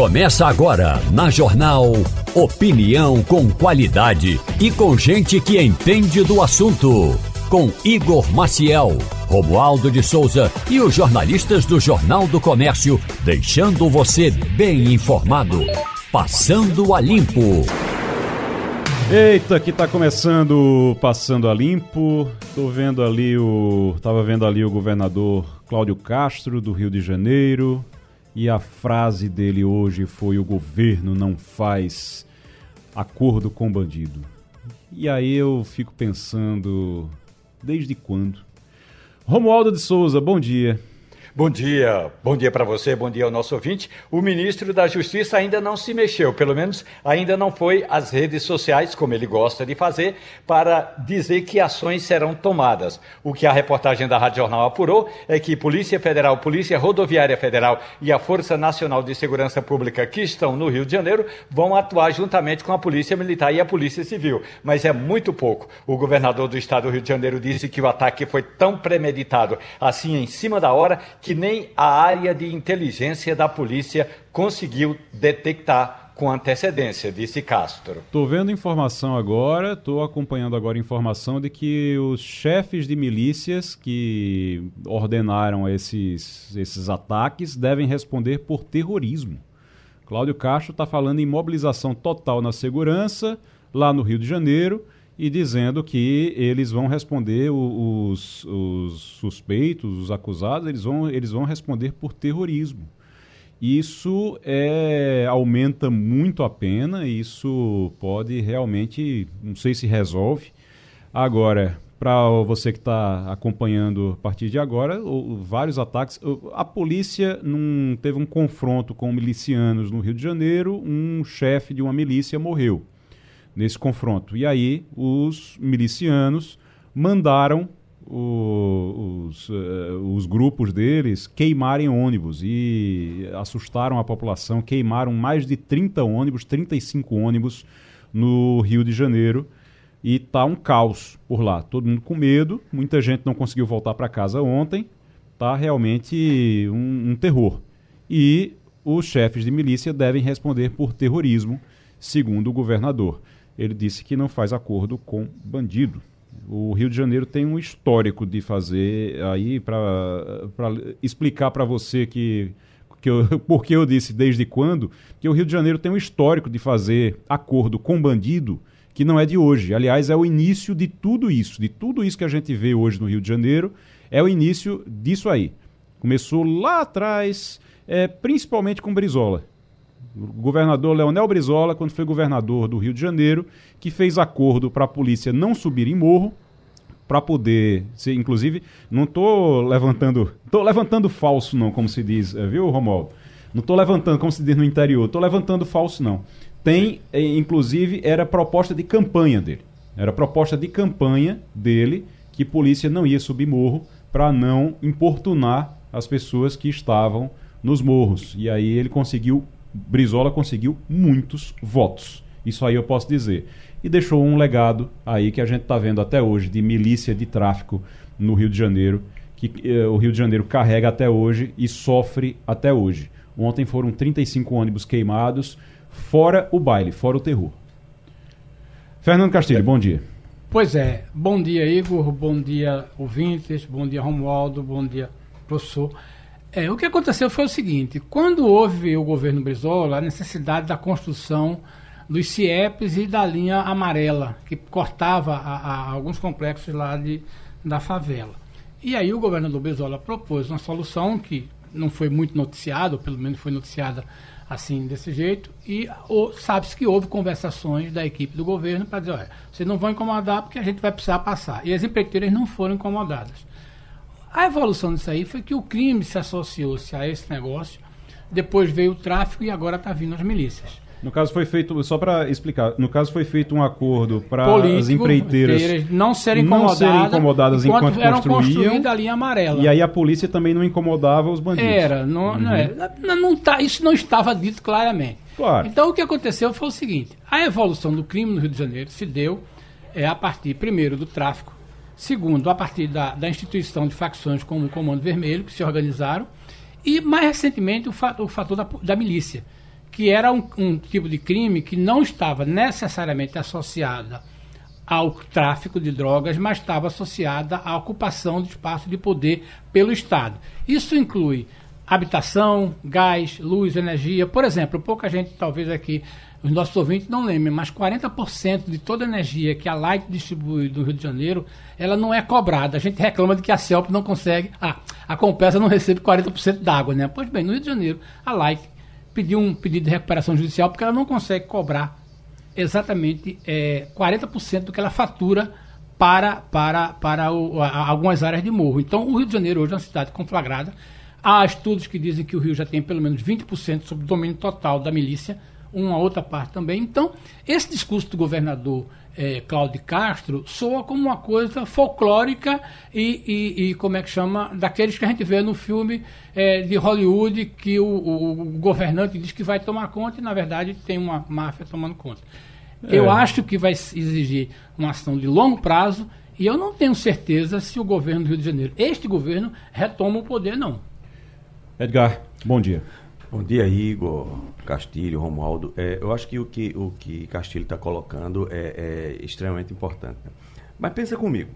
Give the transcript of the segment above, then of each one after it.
Começa agora na Jornal Opinião com qualidade e com gente que entende do assunto. Com Igor Maciel, Romualdo de Souza e os jornalistas do Jornal do Comércio, deixando você bem informado. Passando a Limpo. Eita, que tá começando Passando a Limpo. Tô vendo ali o. Tava vendo ali o governador Cláudio Castro, do Rio de Janeiro. E a frase dele hoje foi: o governo não faz acordo com bandido. E aí eu fico pensando, desde quando? Romualdo de Souza, bom dia. Bom dia, bom dia para você, bom dia ao nosso ouvinte. O ministro da Justiça ainda não se mexeu, pelo menos ainda não foi às redes sociais, como ele gosta de fazer, para dizer que ações serão tomadas. O que a reportagem da Rádio Jornal apurou é que Polícia Federal, Polícia Rodoviária Federal e a Força Nacional de Segurança Pública, que estão no Rio de Janeiro, vão atuar juntamente com a Polícia Militar e a Polícia Civil. Mas é muito pouco. O governador do estado do Rio de Janeiro disse que o ataque foi tão premeditado, assim em cima da hora, que nem a área de inteligência da polícia conseguiu detectar com antecedência, disse Castro. Estou vendo informação agora, estou acompanhando agora informação de que os chefes de milícias que ordenaram esses, esses ataques devem responder por terrorismo. Cláudio Castro está falando em mobilização total na segurança lá no Rio de Janeiro e dizendo que eles vão responder, os, os, suspeitos, os acusados, eles vão, eles vão responder por terrorismo. Isso é, aumenta muito a pena, isso pode realmente, não sei se resolve. Agora, para você que está acompanhando a partir de agora, vários ataques. A polícia não teve um confronto com milicianos no Rio de Janeiro, um chefe de uma milícia morreu nesse confronto. E aí os milicianos mandaram o, os, uh, os grupos deles queimarem ônibus e assustaram a população, queimaram mais de 30 ônibus, 35 ônibus no Rio de Janeiro e tá um caos por lá. Todo mundo com medo, muita gente não conseguiu voltar para casa ontem, tá realmente um, um terror. E os chefes de milícia devem responder por terrorismo, segundo o governador ele disse que não faz acordo com bandido. O Rio de Janeiro tem um histórico de fazer aí para explicar para você que que eu, porque eu disse desde quando, que o Rio de Janeiro tem um histórico de fazer acordo com bandido que não é de hoje. Aliás, é o início de tudo isso, de tudo isso que a gente vê hoje no Rio de Janeiro, é o início disso aí. Começou lá atrás, é, principalmente com Brizola. O governador Leonel Brizola, quando foi governador do Rio de Janeiro, que fez acordo para a polícia não subir em morro, para poder ser, inclusive, não estou levantando, tô levantando falso não, como se diz, eh, viu, Romualdo? Não estou levantando, como se diz no interior, estou levantando falso não. Tem, eh, inclusive, era proposta de campanha dele. Era proposta de campanha dele que polícia não ia subir morro para não importunar as pessoas que estavam nos morros. E aí ele conseguiu Brizola conseguiu muitos votos. Isso aí eu posso dizer. E deixou um legado aí que a gente está vendo até hoje de milícia de tráfico no Rio de Janeiro, que eh, o Rio de Janeiro carrega até hoje e sofre até hoje. Ontem foram 35 ônibus queimados, fora o baile, fora o terror. Fernando Castilho, bom dia. Pois é, bom dia Igor, bom dia ouvintes, bom dia Romualdo, bom dia professor. É, o que aconteceu foi o seguinte: quando houve o governo Brizola, a necessidade da construção dos CIEPs e da linha amarela, que cortava a, a alguns complexos lá de, da favela. E aí o governador Brizola propôs uma solução que não foi muito noticiada, ou pelo menos foi noticiada assim, desse jeito, e sabe-se que houve conversações da equipe do governo para dizer, olha, vocês não vão incomodar porque a gente vai precisar passar. E as empreiteiras não foram incomodadas. A evolução disso aí foi que o crime se associou-se a esse negócio, depois veio o tráfico e agora está vindo as milícias. No caso foi feito, só para explicar, no caso foi feito um acordo para as empreiteiras não serem incomodadas, não serem incomodadas enquanto, enquanto eram construíam a linha amarela. E aí a polícia também não incomodava os bandidos. Era, não, uhum. não, é, não, não tá, isso não estava dito claramente. Claro. Então o que aconteceu foi o seguinte: a evolução do crime no Rio de Janeiro se deu é, a partir, primeiro, do tráfico, Segundo, a partir da, da instituição de facções como o Comando Vermelho, que se organizaram. E, mais recentemente, o, fa o fator da, da milícia, que que era um, um tipo de crime que não estava necessariamente associada ao tráfico de drogas, mas estava associada à ocupação de espaço de poder pelo Estado. Isso inclui habitação, gás, luz, energia. Por exemplo, pouca gente talvez aqui os nossos ouvintes não lembrem, mas 40% de toda a energia que a Light distribui do Rio de Janeiro, ela não é cobrada. A gente reclama de que a CELP não consegue, ah, a Compesa não recebe 40% d'água, né? Pois bem, no Rio de Janeiro, a Light pediu um pedido de recuperação judicial porque ela não consegue cobrar exatamente é, 40% do que ela fatura para, para, para o, a, algumas áreas de morro. Então, o Rio de Janeiro hoje é uma cidade conflagrada. Há estudos que dizem que o Rio já tem pelo menos 20% sobre o domínio total da milícia uma outra parte também. Então, esse discurso do governador é, Cláudio Castro soa como uma coisa folclórica e, e, e, como é que chama, daqueles que a gente vê no filme é, de Hollywood que o, o, o, governante diz que vai tomar conta e, na verdade, tem uma máfia tomando conta. É. Eu acho que vai exigir uma ação de longo prazo e eu não tenho certeza se o governo do Rio de Janeiro, este governo, retoma o poder, não. Edgar, bom dia. Bom dia, Igor, Castilho, Romualdo. É, eu acho que o que, o que Castilho está colocando é, é, extremamente importante. Mas pensa comigo.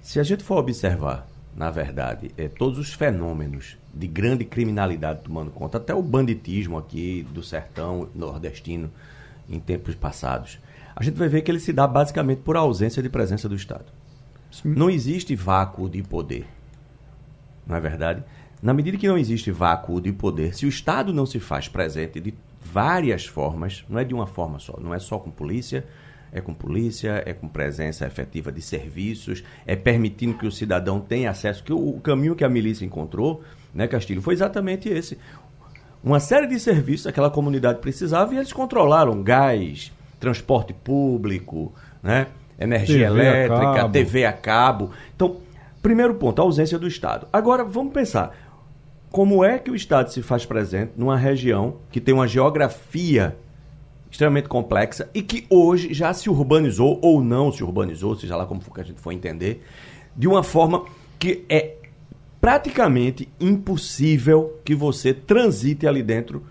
Se a gente for observar, na verdade, é, todos os fenômenos de grande criminalidade tomando conta, até o banditismo aqui do sertão nordestino em tempos passados, a gente vai ver que ele se dá basicamente por ausência de presença do Estado. Sim. Não existe vácuo de poder. Não é verdade? Na medida que não existe vácuo de poder, se o Estado não se faz presente de várias formas, não é de uma forma só, não é só com polícia, é com polícia, é com presença efetiva de serviços, é permitindo que o cidadão tenha acesso, que o, caminho que a milícia encontrou, né, Castilho, foi exatamente esse. Uma série de serviços aquela comunidade precisava e eles controlaram gás, transporte público, né, energia TV elétrica, a TV a cabo. Então, primeiro ponto, a ausência do Estado. Agora, vamos pensar, como é que o Estado se faz presente numa região que tem uma geografia extremamente complexa e que hoje já se urbanizou ou não se urbanizou, seja lá como a gente for entender, de uma forma que é praticamente impossível que você transite ali dentro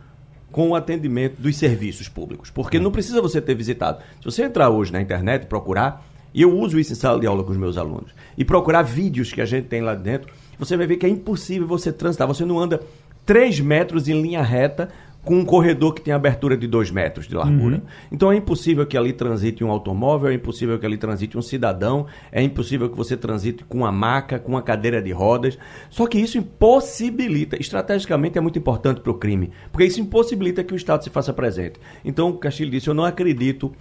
com o atendimento dos serviços públicos. Porque não precisa você ter visitado. Se você entrar hoje na internet e procurar, e eu uso isso em sala de aula com os meus alunos, e procurar vídeos que a gente tem lá dentro, você vai ver que é impossível você transitar. Você não anda 3 metros em linha reta com um corredor que tem abertura de 2 metros de largura. Uhum. Então é impossível que ali transite um automóvel, é impossível que ali transite um cidadão, é impossível que você transite com uma maca, com uma cadeira de rodas. Só que isso impossibilita, estrategicamente é muito importante para o crime, porque isso impossibilita que o Estado se faça presente. Então o Castilho disse: Eu não acredito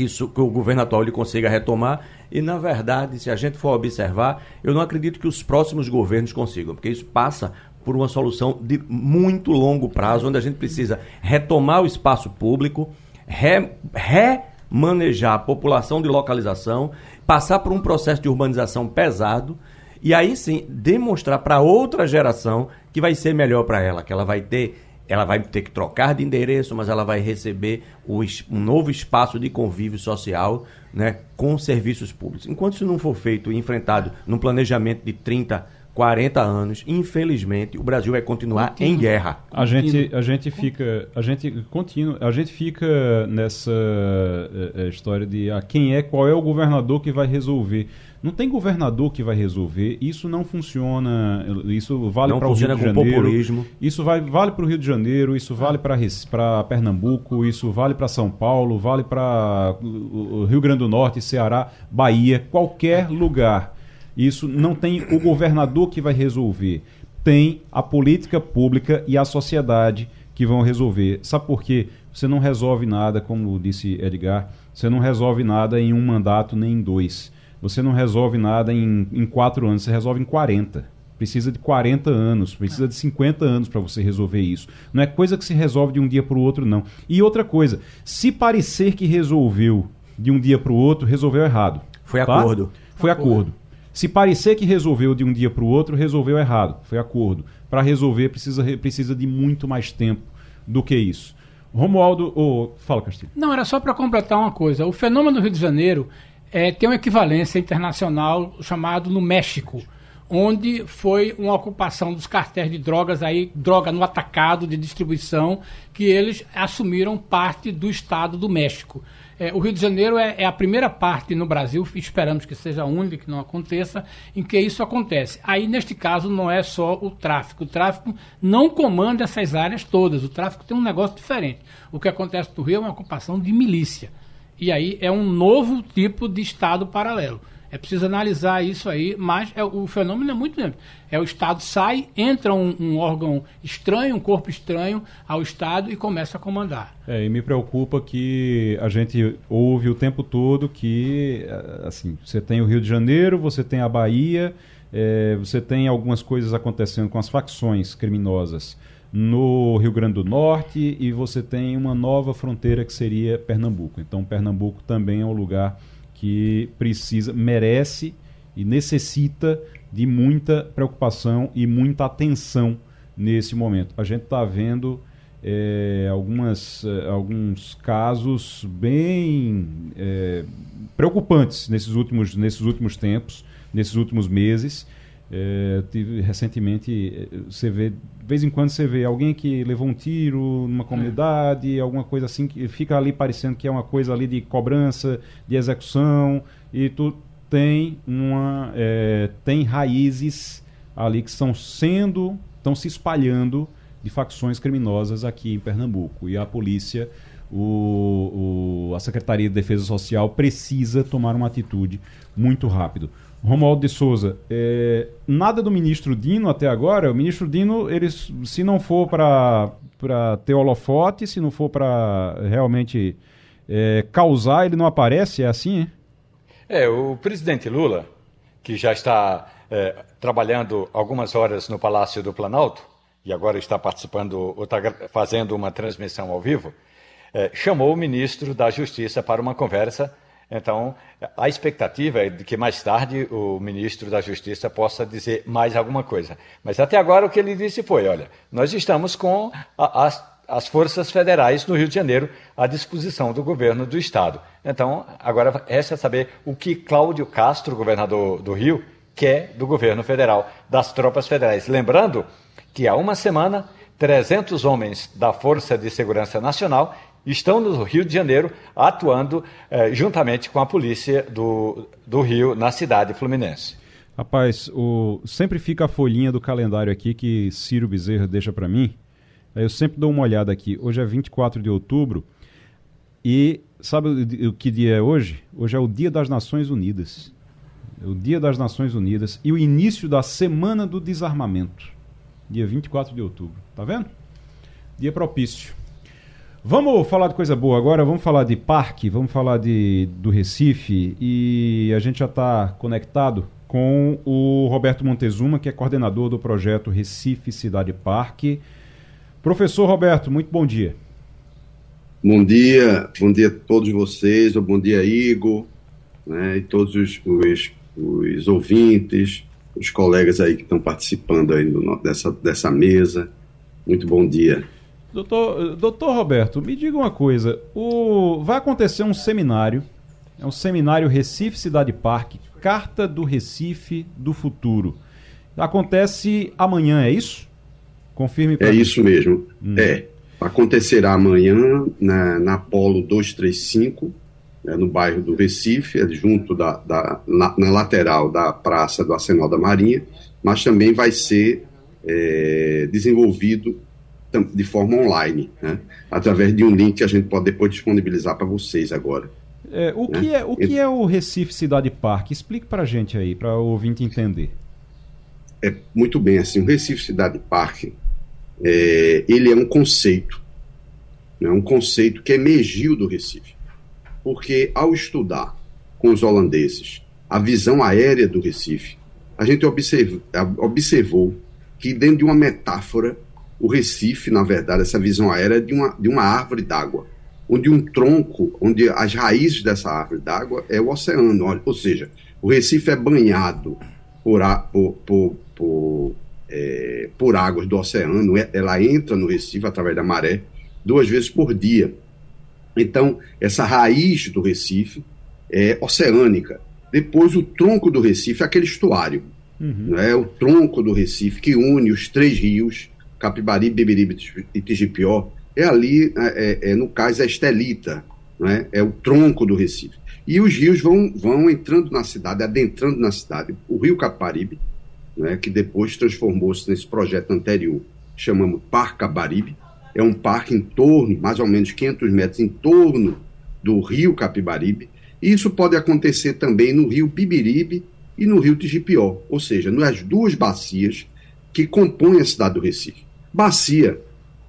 que, isso, que o governo atual ele consiga retomar. E, na verdade, se a gente for observar, eu não acredito que os próximos governos consigam, porque isso passa por uma solução de muito longo prazo, onde a gente precisa retomar o espaço público, re, remanejar a população de localização, passar por um processo de urbanização pesado e aí sim demonstrar para outra geração que vai ser melhor para ela, que ela vai ter ela vai ter que trocar de endereço, mas ela vai receber o, um novo espaço de convívio social né, com serviços públicos. Enquanto isso não for feito e enfrentado num planejamento de 30, 40 anos, infelizmente, o Brasil vai continuar em guerra. A gente, a gente fica, a gente continua, a gente fica nessa é, história de ah, quem é, qual é o governador que vai resolver. Não tem governador que vai resolver. Isso não funciona. Isso vale para o Rio de Janeiro. Populismo. Isso vai, vale para o Rio de Janeiro. Isso vale para Pernambuco. Isso vale para São Paulo. Vale para o Rio Grande do Norte, Ceará, Bahia, qualquer lugar. Isso não tem o governador que vai resolver. Tem a política pública e a sociedade que vão resolver. Sabe por quê? Você não resolve nada, como disse Edgar, você não resolve nada em um mandato nem em dois. Você não resolve nada em, em quatro anos, você resolve em 40. Precisa de 40 anos, precisa de 50 anos para você resolver isso. Não é coisa que se resolve de um dia para o outro, não. E outra coisa, se parecer que resolveu de um dia para o outro, resolveu errado. Foi tá? acordo. Foi acordo. acordo. Se parecer que resolveu de um dia para o outro, resolveu errado. Foi acordo. Para resolver, precisa, precisa de muito mais tempo do que isso. Romualdo, oh, fala, Castilho. Não, era só para completar uma coisa. O fenômeno do Rio de Janeiro é, tem uma equivalência internacional chamado no México. onde foi uma ocupação dos cartéis de drogas aí, droga no atacado de distribuição, que eles assumiram parte do Estado do México. É, o Rio de Janeiro é, é, a primeira parte no Brasil, esperamos que seja a única, que não aconteça, em que isso acontece. Aí, neste caso, não é só o tráfico. O tráfico não comanda essas áreas todas. O tráfico tem um negócio diferente. O que acontece no Rio é uma ocupação de milícia. E aí é um novo tipo de Estado paralelo. É preciso analisar isso aí, mas é, o fenômeno é muito grande. É o Estado sai, entra um, um, órgão estranho, um corpo estranho ao Estado e começa a comandar. É, e me preocupa que a gente ouve o tempo todo que, eh, assim, você tem o Rio de Janeiro, você tem a Bahia, é, você tem algumas coisas acontecendo com as facções criminosas no Rio Grande do Norte e você tem uma nova fronteira que seria Pernambuco. Então, Pernambuco também é um lugar que precisa, merece e necessita de muita preocupação e muita atenção nesse momento. A gente está vendo é, algumas, é, alguns casos bem é, preocupantes nesses últimos, nesses últimos tempos, nesses últimos meses. É, tive, recentemente, é, você vê, vez em quando você vê alguém que levou um tiro numa comunidade, é. alguma coisa assim, que fica ali parecendo que é uma coisa ali de cobrança, de execução, e tu tem uma é, tem raízes ali que estão sendo, estão se espalhando de facções criminosas aqui em Pernambuco. E a polícia, o, o, a Secretaria de Defesa Social precisa tomar uma atitude muito rápido. Romualdo de Souza, é, nada do ministro Dino até agora. O ministro Dino, ele, se não for para ter holofote, se não for para realmente é, causar, ele não aparece, é assim? É, o presidente Lula, que já está é, trabalhando algumas horas no Palácio do Planalto, e agora está participando, ou está fazendo uma transmissão ao vivo, é, chamou o ministro da Justiça para uma conversa então, a expectativa é de que mais tarde o ministro da Justiça possa dizer mais alguma coisa. Mas até agora o que ele disse foi: olha, nós estamos com a, as, as forças federais no Rio de Janeiro à disposição do governo do Estado. Então, agora resta saber o que Cláudio Castro, governador do Rio, quer do governo federal, das tropas federais. Lembrando que há uma semana, 300 homens da Força de Segurança Nacional estão no Rio de Janeiro atuando eh, juntamente com a polícia do, do Rio na cidade fluminense. Rapaz, o, sempre fica a folhinha do calendário aqui que Ciro Bezerra deixa para mim. Eu sempre dou uma olhada aqui. Hoje é 24 de outubro e sabe o que dia é hoje? Hoje é o Dia das Nações Unidas. É o Dia das Nações Unidas e o início da Semana do Desarmamento. Dia 24 de outubro. Tá vendo? Dia propício. Vamos falar de coisa boa agora, vamos falar de parque, vamos falar de, do Recife e a gente já está conectado com o Roberto Montezuma, que é coordenador do projeto Recife Cidade Parque. Professor Roberto, muito bom dia. Bom dia, bom dia a todos vocês, bom dia Igor, né, e todos os, os, os ouvintes, os colegas aí que estão participando aí do, dessa, dessa mesa. Muito bom dia. Doutor, doutor Roberto, me diga uma coisa. O, vai acontecer um seminário, é um seminário Recife Cidade Parque, Carta do Recife do Futuro. Acontece amanhã, é isso? Confirme para É mim. isso mesmo. Hum. É. Acontecerá amanhã na, na Polo 235, né, no bairro do Recife, é junto da, da na, na, lateral da Praça do Arsenal da Marinha, mas também vai ser é, desenvolvido de forma online, né? através de um link que a gente pode depois disponibilizar para vocês agora. É, o né? que, é, o que é o Recife Cidade Parque? Explique para a gente aí, para o ouvinte entender. É muito bem assim. O Recife Cidade Parque, é, ele é um conceito, né? um conceito que emergiu do Recife, porque ao estudar com os holandeses a visão aérea do Recife, a gente observ, observou que dentro de uma metáfora o Recife, na verdade, essa visão aérea é de uma, de uma árvore d'água, onde um tronco, onde as raízes dessa árvore d'água é o oceano. Ou seja, o Recife é banhado por, por, por, por, é, por águas do oceano, é, ela entra no Recife através da maré duas vezes por dia. Então, essa raiz do Recife é oceânica. Depois, o tronco do Recife é aquele estuário. Uhum. É o tronco do Recife que une os três rios, Capibaribe, Beberibe e Tigipió. É ali, é, é, é, no caso, a Estelita, né? é o tronco do Recife. E os rios vão, vão entrando na cidade, adentrando na cidade. O rio Caparibe, né, que depois transformou-se nesse projeto anterior, chamamos Parque Caparibe, é um parque em torno, mais ou menos 500 metros em torno do rio Capibaribe. E isso pode acontecer também no rio Bibiribe e no rio Tigipió, ou seja, nas duas bacias que compõem a cidade do Recife. Bacia,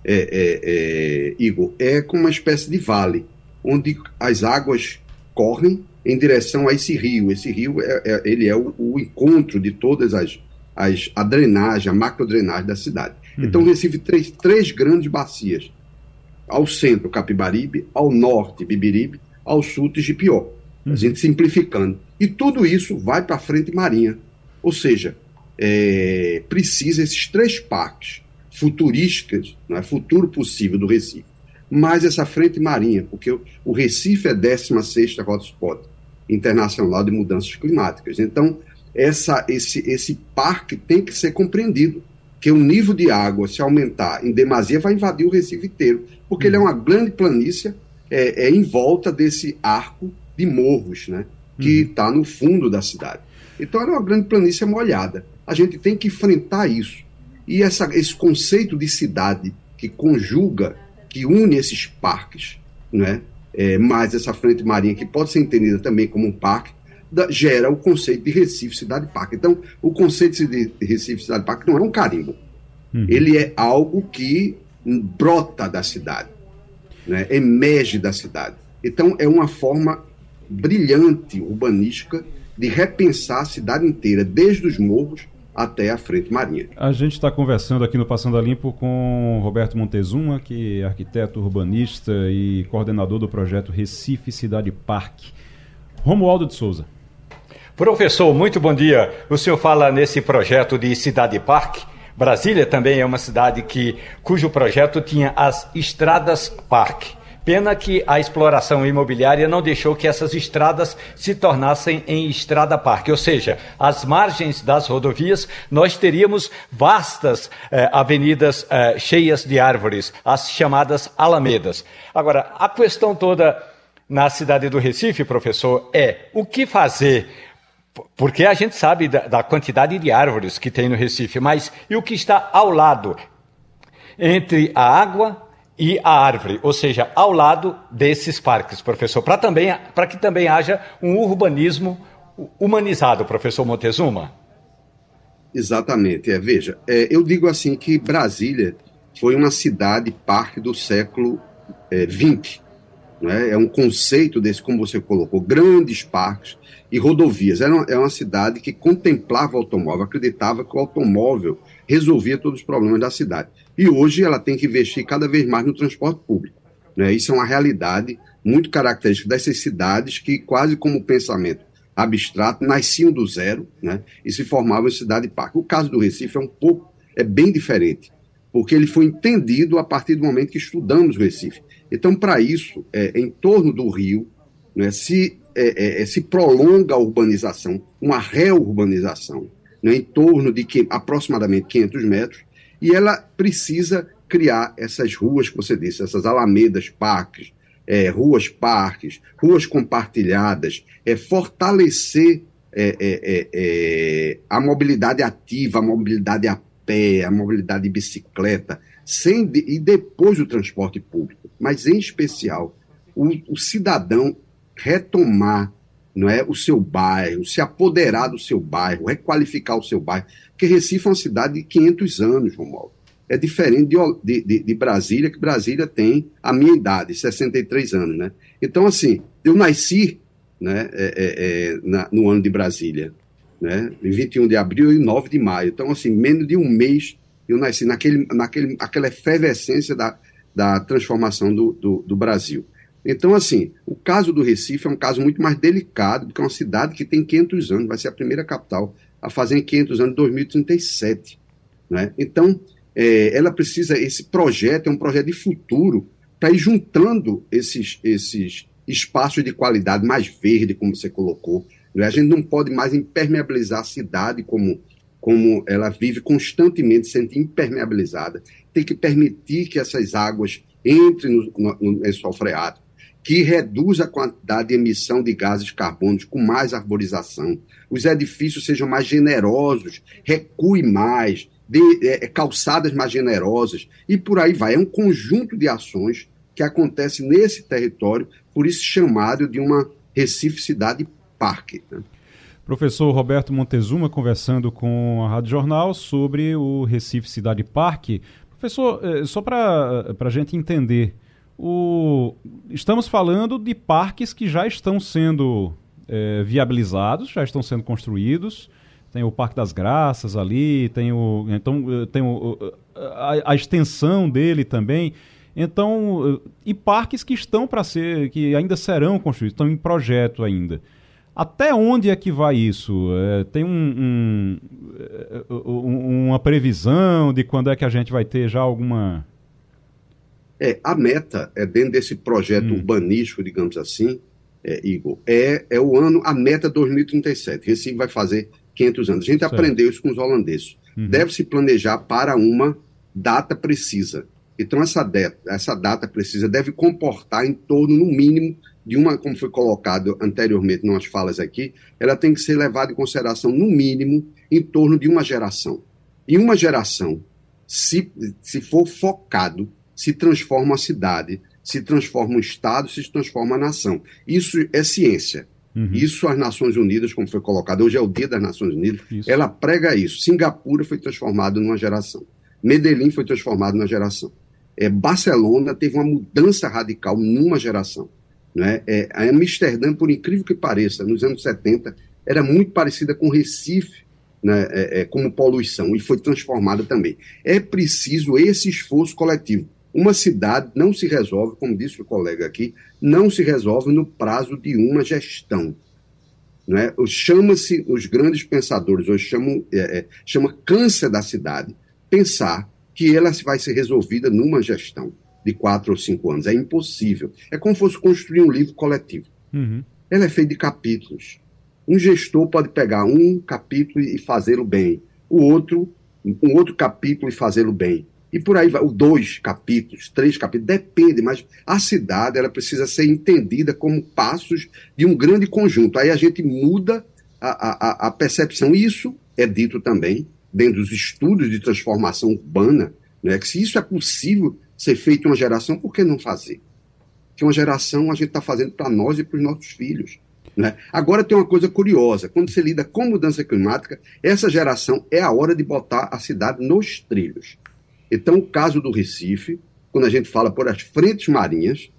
é, é, é, Igor, é como uma espécie de vale, onde as águas correm em direção a esse rio. Esse rio é, é ele é o, o, encontro de todas as, as a drenagem, a macrodrenagem da cidade. Uhum. Então, Recife tem três grandes bacias. Ao centro, Capibaribe, ao norte, Bibiribe, ao sul, Tigipió. Uhum. A gente simplificando. E tudo isso vai para a frente marinha. Ou seja, é, precisa esses três parques futurísticas, é futuro possível do Recife, mais essa frente marinha, porque o, Recife é 16 hotspot internacional de mudanças climáticas. Então, essa, esse, esse parque tem que ser compreendido, que o nível de água, se aumentar em demasia, vai invadir o Recife inteiro, porque ele é uma grande planície é, é em volta desse arco de morros, né, que está uhum. no fundo da cidade. Então, é uma grande planície molhada. A gente tem que enfrentar isso. E essa, esse conceito de cidade que conjuga, que une esses parques, né, é, mais essa frente marinha, que pode ser entendida também como um parque, da, gera o conceito de Recife Cidade Parque. Então, o conceito de Recife Cidade Parque não é um carimbo. Uhum. Ele é algo que brota da cidade, né? emerge da cidade. Então, é uma forma brilhante urbanística de repensar a cidade inteira, desde os morros até a frente marinha. A gente está conversando aqui no Passando a Limpo com Roberto Montezuma, que é arquiteto urbanista e coordenador do projeto Recife Cidade Parque. Romualdo de Souza. Professor, muito bom dia. O senhor fala nesse projeto de Cidade Parque. Brasília também é uma cidade que, cujo projeto tinha as estradas parque. Pena que a exploração imobiliária não deixou que essas estradas se tornassem em estrada parque, ou seja, às margens das rodovias nós teríamos vastas eh, avenidas eh, cheias de árvores, as chamadas alamedas. Agora, a questão toda na cidade do Recife, professor, é o que fazer porque a gente sabe da, da, quantidade de árvores que tem no Recife, mas e o que está ao lado? Entre a água e a árvore, ou seja, ao lado desses parques, professor, para também para que também haja um urbanismo humanizado, professor Montezuma. Exatamente, é, veja, é, eu digo assim que Brasília foi uma cidade parque do século XX, é, né? é um conceito desse, como você colocou, grandes parques e rodovias. Era uma, é uma cidade que contemplava o automóvel, acreditava que o automóvel resolvia todos os problemas da cidade. E hoje ela tem que investir cada vez mais no transporte público. Né? Isso é uma realidade muito característica dessas cidades que, quase como pensamento abstrato, nasciam do zero né? e se formavam em cidade-parque. O caso do Recife é um pouco, é bem diferente, porque ele foi entendido a partir do momento que estudamos o Recife. Então, para isso, é, em torno do rio, né, se, é, é, é se prolonga a urbanização, uma reurbanização, né, em torno de que, aproximadamente 500 metros, e ela precisa criar essas ruas que você disse, essas alamedas, parques, é, ruas parques, ruas compartilhadas, é, fortalecer é, é, é, a mobilidade ativa, a mobilidade a pé, a mobilidade de bicicleta, sem de, e depois o transporte público, mas em especial o, o, cidadão retomar não é, o seu bairro, se apoderar do seu bairro, requalificar o seu bairro, porque Recife é uma cidade de 500 anos, Romualdo. É diferente de, de, de, Brasília, que Brasília tem a minha idade, 63 anos, né? Então, assim, eu nasci né, é, é, é, na, no ano de Brasília, né? Em 21 de abril e 9 de maio. Então, assim, menos de um mês eu nasci naquele, naquele, aquela efervescência da, da transformação do, do, do Brasil. Então, assim, o caso do Recife é um caso muito mais delicado, porque é uma cidade que tem 500 anos, vai ser a primeira capital a fazer em 500 anos, 2037. Né? Então, é, ela precisa, esse projeto é um projeto de futuro para ir juntando esses, esses espaços de qualidade mais verde, como você colocou. Né? A gente não pode mais impermeabilizar a cidade como como ela vive constantemente sendo impermeabilizada, tem que permitir que essas águas entrem no, no, no freático, que reduz a quantidade de emissão de gases carbônicos com mais arborização, os edifícios sejam mais generosos, recue mais, de é, calçadas mais generosas, e por aí vai. É um conjunto de ações que acontece nesse território, por isso chamado de uma Recife Cidade Parque. Né? Professor Roberto Montezuma conversando com a Rádio Jornal sobre o Recife Cidade Parque. Professor, eh, só para a gente entender, o... estamos falando de parques que já estão sendo é, viabilizados, já estão sendo construídos. Tem o Parque das Graças ali, tem o. Então, eh, tem o, a, a extensão dele também. Então, e parques que estão para ser, que ainda serão construídos, estão em projeto ainda. Até onde é que vai isso? É, tem um, um, uma previsão de quando é que a gente vai ter já alguma. É, a meta é dentro desse projeto hum. urbanístico, digamos assim, é, Igor, é, é o ano, a meta 2037. Recife vai fazer 500 anos. A gente certo. aprendeu isso com os holandeses. Uhum. Deve se planejar para uma data precisa. Então, essa, de, essa data precisa deve comportar em torno, no mínimo, de uma, como foi colocado anteriormente nas falas aqui, ela tem que ser levada em consideração, no mínimo, em torno de uma geração. E uma geração, se, se for focado, se transforma a cidade, se transforma um Estado, se transforma a nação. Isso é ciência. Uhum. Isso as Nações Unidas, como foi colocado, hoje é o dia das Nações Unidas, isso. ela prega isso. Singapura foi transformado numa geração. Medellín foi transformado numa geração. É, Barcelona teve uma mudança radical numa geração. Né? É, a Amsterdã, por incrível que pareça, nos anos 70, era muito parecida com Recife, né, é, é, como poluição, e foi transformada também. É preciso esse esforço coletivo. Uma cidade não se resolve, como disse o colega aqui, não se resolve no prazo de uma gestão. Né? Chama-se, os grandes pensadores hoje chamam, é, é, chama câncer da cidade, pensar que ela vai ser resolvida numa gestão de quatro ou cinco anos. É impossível. É como se fosse construir um livro coletivo. Uhum. Ela é feita de capítulos. Um gestor pode pegar um capítulo e fazê-lo bem, o outro, um outro capítulo e fazê-lo bem. E por aí vai, dois capítulos, três capítulos, depende, mas a cidade ela precisa ser entendida como passos de um grande conjunto. Aí a gente muda a, a, a percepção. Isso é dito também dentro dos estudos de transformação urbana, né, que se isso é possível ser feito em uma geração, por que não fazer? Que uma geração a gente está fazendo para nós e para os nossos filhos. Né? Agora tem uma coisa curiosa: quando você lida com mudança climática, essa geração é a hora de botar a cidade nos trilhos. Então, o caso do Recife, quando a gente fala por as frentes marinhas,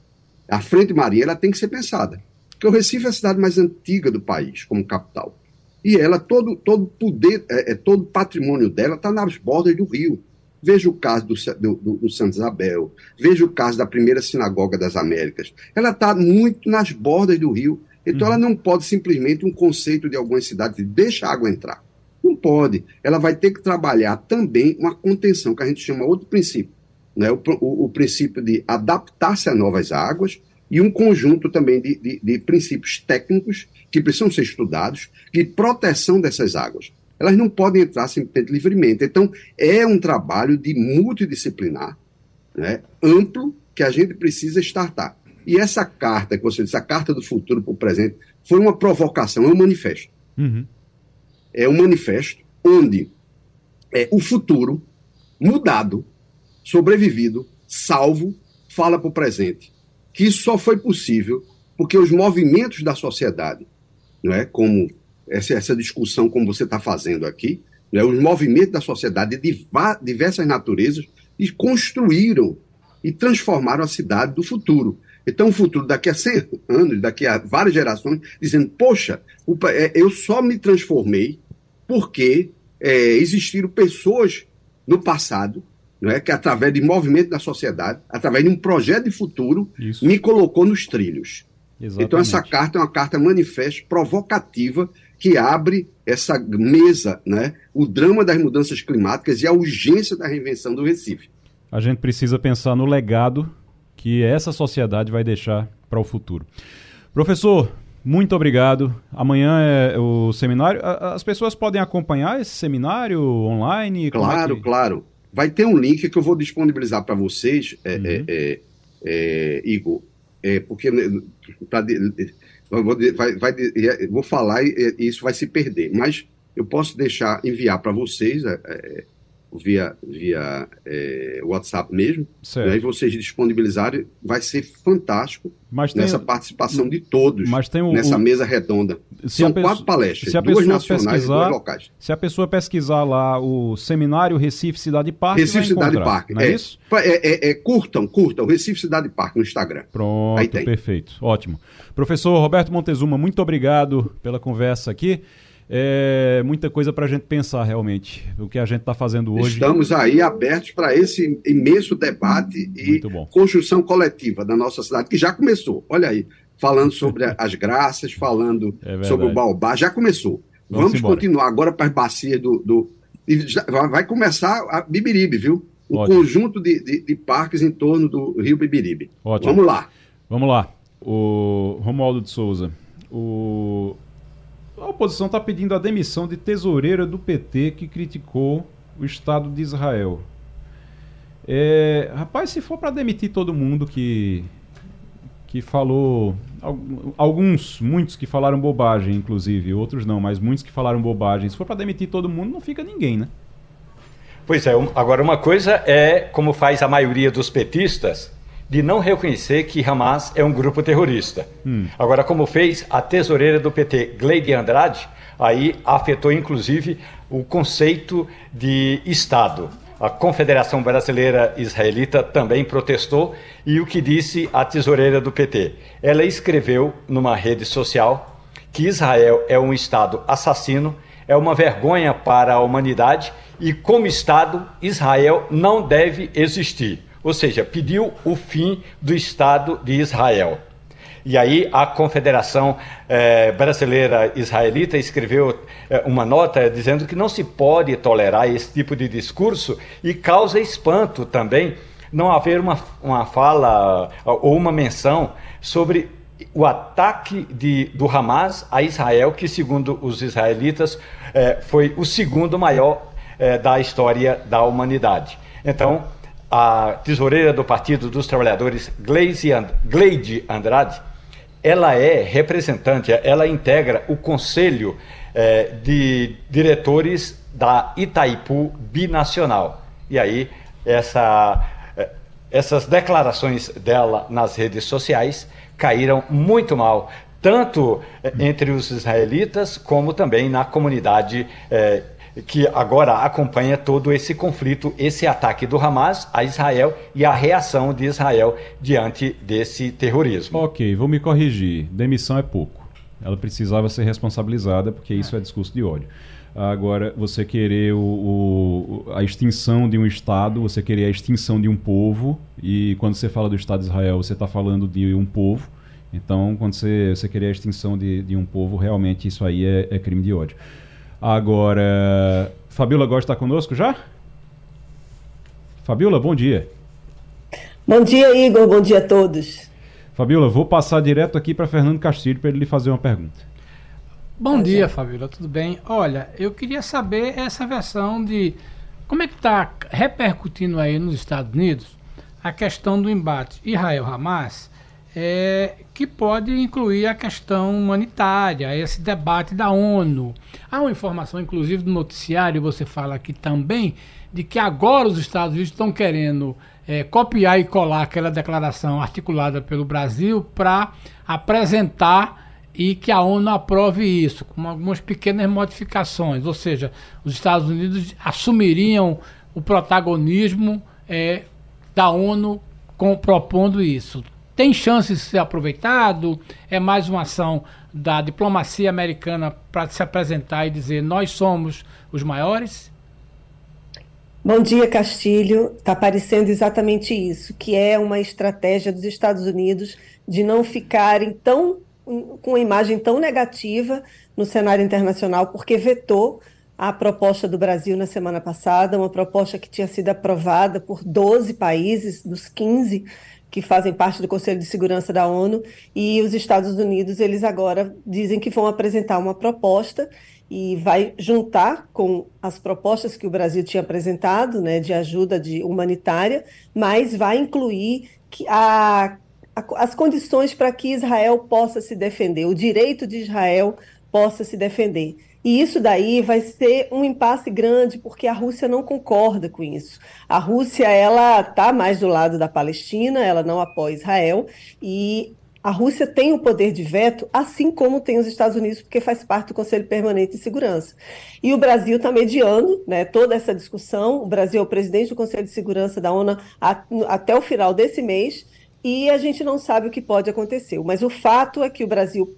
a frente marinha ela tem que ser pensada. Porque o Recife é a cidade mais antiga do país, como capital. E ela, todo todo poder, é, é todo patrimônio dela está nas bordas do rio. Veja o caso do, do, do Santa Isabel, veja o caso da primeira sinagoga das Américas. Ela está muito nas bordas do rio. Então uhum. ela não pode simplesmente um conceito de algumas cidades de deixa a água entrar. Não pode. Ela vai ter que trabalhar também uma contenção, que a gente chama outro princípio. Né? O, o, o princípio de adaptar-se a novas águas e um conjunto também de, de, de, princípios técnicos que precisam ser estudados de proteção dessas águas. Elas não podem entrar simplesmente livremente. Então, é um trabalho de multidisciplinar, né? amplo, que a gente precisa startar. E essa carta que você disse, a carta do futuro para o presente, foi uma provocação, é um manifesto. Uhum é um manifesto onde é, o futuro mudado, sobrevivido, salvo, fala para o presente. Que só foi possível porque os movimentos da sociedade, não é, como essa, essa discussão como você está fazendo aqui, é, os movimentos da sociedade de diversas naturezas e construíram e transformaram a cidade do futuro. Então, o futuro daqui a 100 anos, daqui a várias gerações, dizendo: Poxa, é, eu só me transformei porque é, existiram pessoas no passado não é, que, através de movimento da sociedade, através de um projeto de futuro, Isso. me colocou nos trilhos. Exatamente. Então, essa carta é uma carta manifesto provocativa que abre essa mesa, né, o drama das mudanças climáticas e a urgência da reinvenção do Recife. A gente precisa pensar no legado que essa sociedade vai deixar para o futuro. Professor, muito obrigado. Amanhã é o seminário. As pessoas podem acompanhar esse seminário online? Claro, é que... claro. Vai ter um link que eu vou disponibilizar para vocês, é, uhum. é, é, é Igor, é, porque né, pra, vou, vai, vai, vou falar e isso vai se perder, mas eu posso deixar, enviar para vocês via, via é, WhatsApp mesmo, certo. Né, e vocês disponibilizarem, vai ser fantástico mas nessa participação de todos mas tem o, nessa o... mesa redonda. São quatro palestras, duas nacionais e duas locais. Se a pessoa pesquisar lá o Seminário Recife Cidade Parque, Recife Cidade Parque, é, é, isso? É, é, é, curtam, curtam, Recife Cidade Parque no Instagram. Pronto, perfeito, ótimo. Professor Roberto Montezuma, muito obrigado pela conversa aqui é muita coisa para a gente pensar realmente. O que a gente está fazendo hoje. Estamos aí abertos para esse imenso debate e construção coletiva da nossa cidade, que já começou. Olha aí, falando sobre as graças, falando é sobre o Baobá, já começou. Vamos, Vamos continuar agora para as bacias do. do vai começar a Bibiribe, viu? Um Ótimo. conjunto de, de, de, parques em torno do Rio Bibiribe. Ótimo. Vamos lá. Vamos lá. O Romualdo de Souza. O a oposição está pedindo a demissão de tesoureira do PT que criticou o Estado de Israel. É, rapaz, se for para demitir todo mundo que que falou alguns, muitos que falaram bobagem, inclusive, outros não, mas muitos que falaram bobagem. Se for para demitir todo mundo, não fica ninguém, né? Pois é, agora uma coisa é como faz a maioria dos petistas, de não reconhecer que Hamas é um grupo terrorista. Hum. Agora, como fez a tesoureira do PT, Gleide Andrade, aí afetou inclusive o conceito de Estado. A Confederação Brasileira Israelita também protestou e o que disse a tesoureira do PT? Ela escreveu numa rede social que Israel é um Estado assassino, é uma vergonha para a humanidade e, como Estado, Israel não deve existir ou seja, pediu o fim do Estado de Israel. E aí a Confederação eh, Brasileira Israelita escreveu eh, uma nota dizendo que não se pode tolerar esse tipo de discurso e causa espanto também não haver uma, uma fala ou uma menção sobre o ataque de, do Hamas a Israel, que segundo os israelitas eh, foi o segundo maior da história da humanidade. Então, a tesoureira do Partido dos Trabalhadores, Gleide Andrade, ela é representante, ela integra o Conselho eh, de Diretores da Itaipu Binacional. E aí, essa, eh, essas declarações dela nas redes sociais caíram muito mal, tanto eh, entre os israelitas como também na comunidade eh, que agora acompanha todo esse conflito, esse ataque do Hamas a Israel e a reação de Israel diante desse terrorismo. Ok, vou me corrigir. Demissão é pouco. Ela precisava ser responsabilizada, porque isso é discurso de ódio. Agora, você querer o, o, a extinção de um Estado, você querer a extinção de um povo, e quando você fala do Estado de Israel, você está falando de um povo. Então, quando você, você querer a extinção de, de um povo, realmente isso aí é, é crime de ódio. Agora, Fabiola Gosta está conosco já? Fabiola, bom dia. Bom dia, Igor. Bom dia a todos. Fabiola, vou passar direto aqui para Fernando Castilho para ele lhe fazer uma pergunta. Bom dia, Fabiola. Tudo bem? Olha, eu queria saber essa versão de como é que está repercutindo aí nos Estados Unidos a questão do embate Israel-Hamas é, que pode incluir a questão humanitária, esse debate da ONU. Há uma informação, inclusive, do noticiário, você fala aqui também, de que agora os Estados Unidos estão querendo é, copiar e colar aquela declaração articulada pelo Brasil para apresentar e que a ONU aprove isso, com algumas pequenas modificações. Ou seja, os Estados Unidos assumiriam o protagonismo é, da ONU com, propondo isso tem chance de ser aproveitado? É mais uma ação da diplomacia americana para se apresentar e dizer nós somos os maiores? Bom dia, Castilho. Está parecendo exatamente isso, que é uma estratégia dos Estados Unidos de não ficarem tão com uma imagem tão negativa no cenário internacional, porque vetou a proposta do Brasil na semana passada, uma proposta que tinha sido aprovada por 12 países dos 15 que fazem parte do Conselho de Segurança da ONU, e os Estados Unidos, eles agora dizem que vão apresentar uma proposta e vai juntar com as propostas que o Brasil tinha apresentado, né, de ajuda de humanitária, mas vai incluir que a, a, as condições para que Israel possa se defender, o direito de Israel possa se defender. E isso daí vai ser um impasse grande, porque a Rússia não concorda com isso. A Rússia, ela está mais do lado da Palestina, ela não apoia Israel, e a Rússia tem o poder de veto, assim como tem os Estados Unidos, porque faz parte do Conselho Permanente de Segurança. E o Brasil está mediando né, toda essa discussão. O Brasil é o presidente do Conselho de Segurança da ONU até o final desse mês, e a gente não sabe o que pode acontecer. Mas o fato é que o Brasil,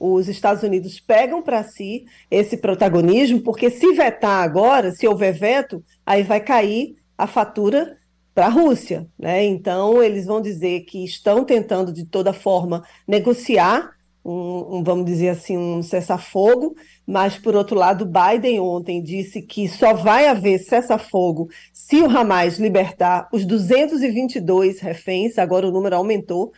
os Estados Unidos pegam para si esse protagonismo, porque se vetar agora, se houver veto, aí vai cair a fatura para a Rússia. Né? Então, eles vão dizer que estão tentando, de toda forma, negociar um, um, vamos dizer assim, um cessar-fogo, mas, por outro lado, Biden ontem disse que só vai haver cessar-fogo se o Hamas libertar os 222 reféns, agora o número aumentou,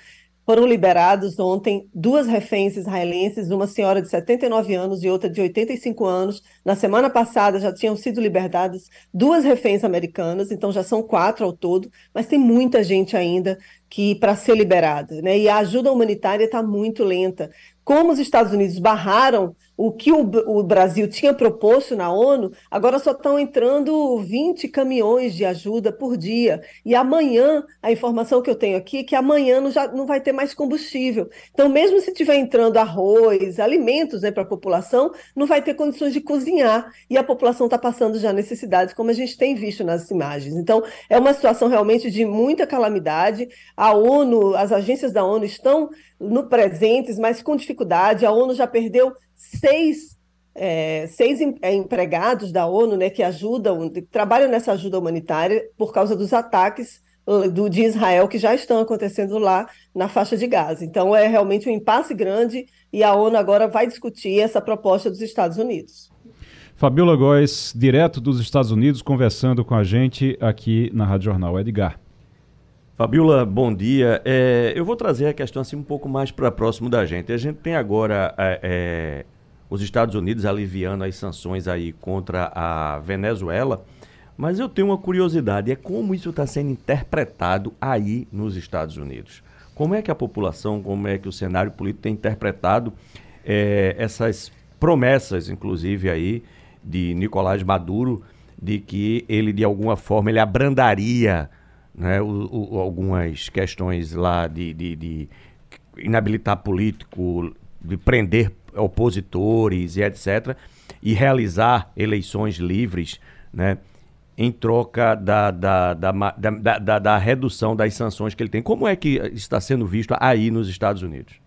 foram liberados ontem duas reféns israelenses, uma senhora de 79 anos e outra de 85 anos. Na semana passada já tinham sido libertadas duas reféns americanas, então já são quatro ao todo, mas tem muita gente ainda que para ser liberada, né? E a ajuda humanitária está muito lenta. Como os Estados Unidos barraram o que o, o, Brasil tinha proposto na ONU, agora só estão entrando 20 caminhões de ajuda por dia. E amanhã, a informação que eu tenho aqui é que amanhã não, já, não vai ter mais combustível. Então, mesmo se tiver entrando arroz, alimentos né, para a população, não vai ter condições de cozinhar. E a população está passando já necessidade, como a gente tem visto nas imagens. Então, é uma situação realmente de muita calamidade. A ONU, as agências da ONU estão no presentes, mas com dificuldade. A ONU já perdeu seis, é, seis é, empregados da ONU né, que ajudam, que trabalham nessa ajuda humanitária por causa dos ataques uh, do, de Israel que já estão acontecendo lá na faixa de Gaza. Então é realmente um impasse grande e a ONU agora vai discutir essa proposta dos Estados Unidos. Fabiola Góes, direto dos Estados Unidos, conversando com a gente aqui na Rádio Jornal. Edgar. Fabiola, bom dia. É, eu vou trazer a questão assim um pouco mais para próximo da gente. A gente tem agora é, é, os Estados Unidos aliviando as sanções aí contra a Venezuela, mas eu tenho uma curiosidade, é como isso está sendo interpretado aí nos Estados Unidos. Como é que a população, como é que o cenário político tem interpretado é, essas promessas, inclusive aí, de Nicolás Maduro, de que ele de alguma forma ele abrandaria né, o, o, algumas questões lá de, de, de, inabilitar político, de prender opositores e etc., e realizar eleições livres, né, em troca da, da, da, da, da, da redução das sanções que ele tem. Como é que está sendo visto aí nos Estados Unidos?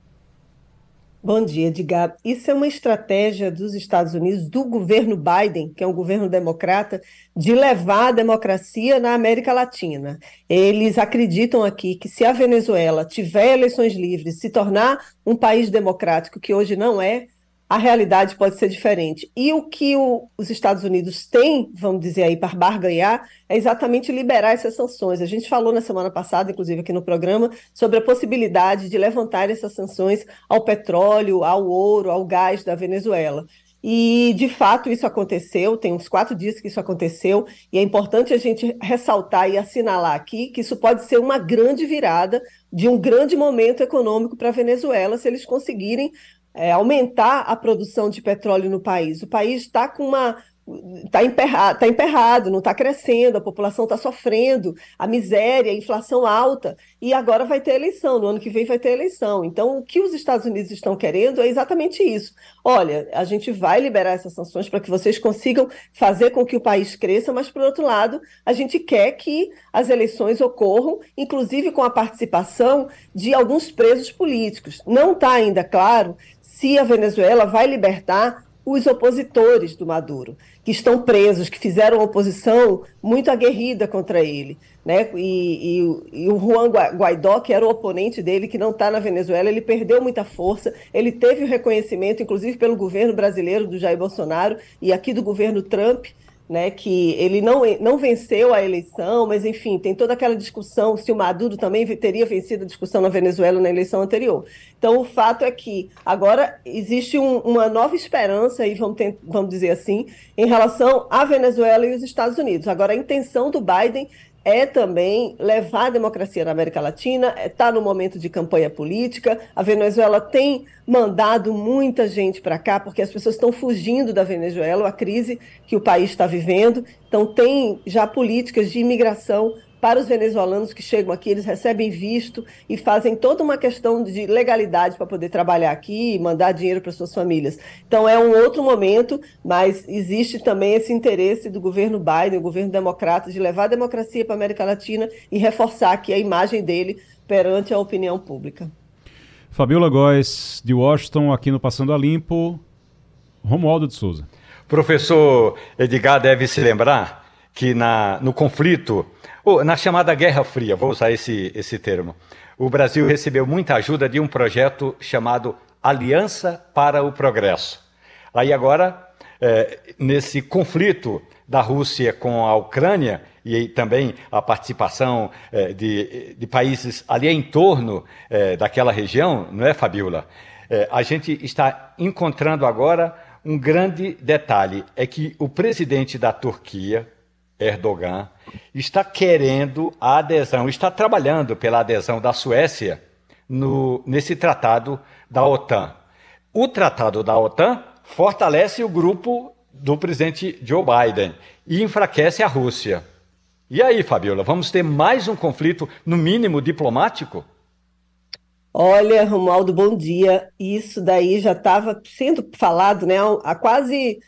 Bom dia, Edgar. Isso é uma estratégia dos Estados Unidos, do governo Biden, que é um governo democrata, de levar a democracia na América Latina. Eles acreditam aqui que se a Venezuela tiver eleições livres, se tornar um país democrático, que hoje não é, a realidade pode ser diferente. E o que o, os Estados Unidos têm, vamos dizer aí, para barganhar, é exatamente liberar essas sanções. A gente falou na semana passada, inclusive aqui no programa, sobre a possibilidade de levantar essas sanções ao petróleo, ao ouro, ao gás da Venezuela. E, de fato, isso aconteceu, tem uns quatro dias que isso aconteceu, e é importante a gente ressaltar e assinalar aqui que isso pode ser uma grande virada de um grande momento econômico para a Venezuela, se eles conseguirem é, aumentar a produção de petróleo no país. O país está com uma está emperrado, tá emperrado, não está crescendo, a população está sofrendo, a miséria, a inflação alta, e agora vai ter eleição, no ano que vem vai ter eleição. Então, o que os Estados Unidos estão querendo é exatamente isso. Olha, a gente vai liberar essas sanções para que vocês consigam fazer com que o país cresça, mas, por outro lado, a gente quer que as eleições ocorram, inclusive com a participação de alguns presos políticos. Não está ainda claro se a Venezuela vai libertar os opositores do Maduro, que estão presos, que fizeram oposição muito aguerrida contra ele. Né? E, e, e o Juan Guaidó, que era o oponente dele, que não está na Venezuela, ele perdeu muita força, ele teve o reconhecimento, inclusive pelo governo brasileiro do Jair Bolsonaro e aqui do governo Trump, né, que ele não, não venceu a eleição, mas enfim, tem toda aquela discussão se o Maduro também teria vencido a discussão na Venezuela na eleição anterior. Então, o fato é que agora existe um, uma nova esperança, aí vamos, ter, vamos dizer assim, em relação à Venezuela e os Estados Unidos. Agora, a intenção do Biden é também levar a democracia na América Latina, está é, no momento de campanha política. A Venezuela tem mandado muita gente para cá, porque as pessoas estão fugindo da Venezuela, a crise que o país está vivendo. Então, tem já políticas de imigração para os venezuelanos que chegam aqui, eles recebem visto e fazem toda uma questão de legalidade para poder trabalhar aqui e mandar dinheiro para suas famílias. Então é um outro momento, mas existe também esse interesse do governo Biden, o governo democrata, de levar a democracia para a América Latina e reforçar aqui a imagem dele perante a opinião pública. Fabiola Góes, de Washington, aqui no Passando a Limpo. Romualdo de Souza. Professor Edgar deve se lembrar que na, no conflito na chamada Guerra Fria, vou usar esse, esse termo, o Brasil recebeu muita ajuda de um projeto chamado Aliança para o Progresso. Aí agora, é, nesse conflito da Rússia com a Ucrânia, e também a participação é, de, de, países ali em torno é, daquela região, não é, Fabiola? É, a gente está encontrando agora um grande detalhe: é que o presidente da Turquia, Erdogan está querendo a adesão, está trabalhando pela adesão da Suécia no, nesse tratado da OTAN. O tratado da OTAN fortalece o grupo do presidente Joe Biden e enfraquece a Rússia. E aí, Fabiola, vamos ter mais um conflito, no mínimo diplomático? Olha, Romualdo, bom dia. Isso daí já estava sendo falado né, há quase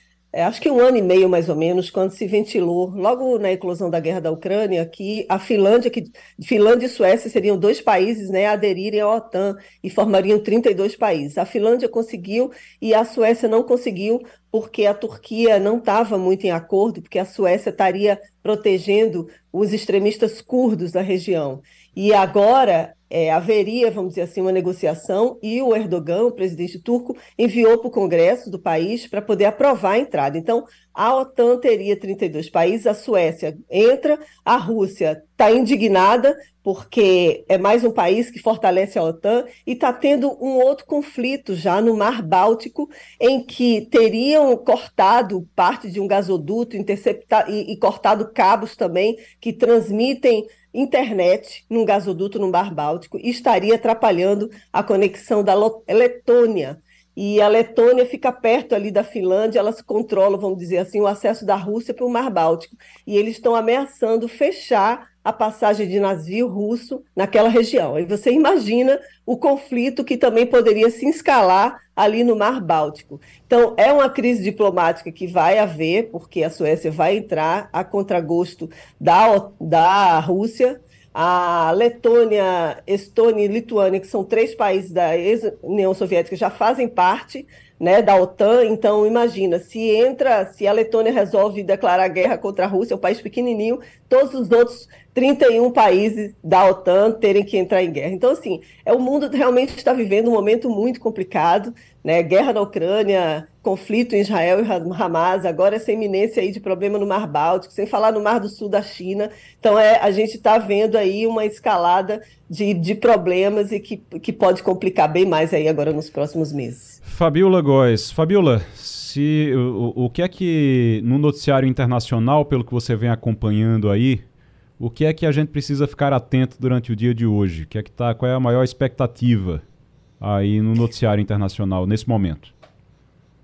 acho que um ano e meio mais ou menos, quando se ventilou, logo na eclosão da guerra da Ucrânia, que a Finlândia, que Finlândia e Suécia seriam dois países né, a aderirem à OTAN e formariam 32 países. A Finlândia conseguiu e a Suécia não conseguiu, porque a Turquia não estava muito em acordo, porque a Suécia estaria protegendo os extremistas curdos da região. E agora é, haveria, vamos dizer assim, uma negociação e o Erdogan, o presidente turco, enviou para o Congresso do país para poder aprovar a entrada. Então, a OTAN teria 32 países, a Suécia entra, a Rússia está indignada porque é mais um país que fortalece a OTAN e está tendo um outro conflito já no Mar Báltico, em que teriam cortado parte de um gasoduto interceptado e, e cortado cabos também que transmitem internet num gasoduto no Mar Báltico e estaria atrapalhando a conexão da Letônia. E a Letônia fica perto ali da Finlândia, elas controlam, vamos dizer assim, o acesso da Rússia para o Mar Báltico. E eles estão ameaçando fechar a passagem de navio russo naquela região. Aí você imagina o conflito que também poderia se escalar ali no Mar Báltico. Então, é uma crise diplomática que vai haver, porque a Suécia vai entrar a contragosto da, da Rússia. A Letônia, Estônia e Lituânia, que são três países da ex-União Soviética, já fazem parte né, da OTAN. Então, imagina, se entra, se a Letônia resolve declarar guerra contra a Rússia, é um país pequenininho, todos os outros 31 países da OTAN terem que entrar em guerra. Então, assim, é o mundo realmente está vivendo um momento muito complicado, né? Guerra na Ucrânia, conflito em Israel e Hamas, agora essa iminência aí de problema no Mar Báltico, sem falar no Mar do Sul da China. Então, é, a gente está vendo aí uma escalada de, de problemas e que, que pode complicar bem mais aí agora nos próximos meses. Fabiola Góes. Fabiola, se, o, o que é que no noticiário internacional, pelo que você vem acompanhando aí, o que é que a gente precisa ficar atento durante o dia de hoje? Que é que tá, qual é a maior expectativa aí no noticiário internacional nesse momento?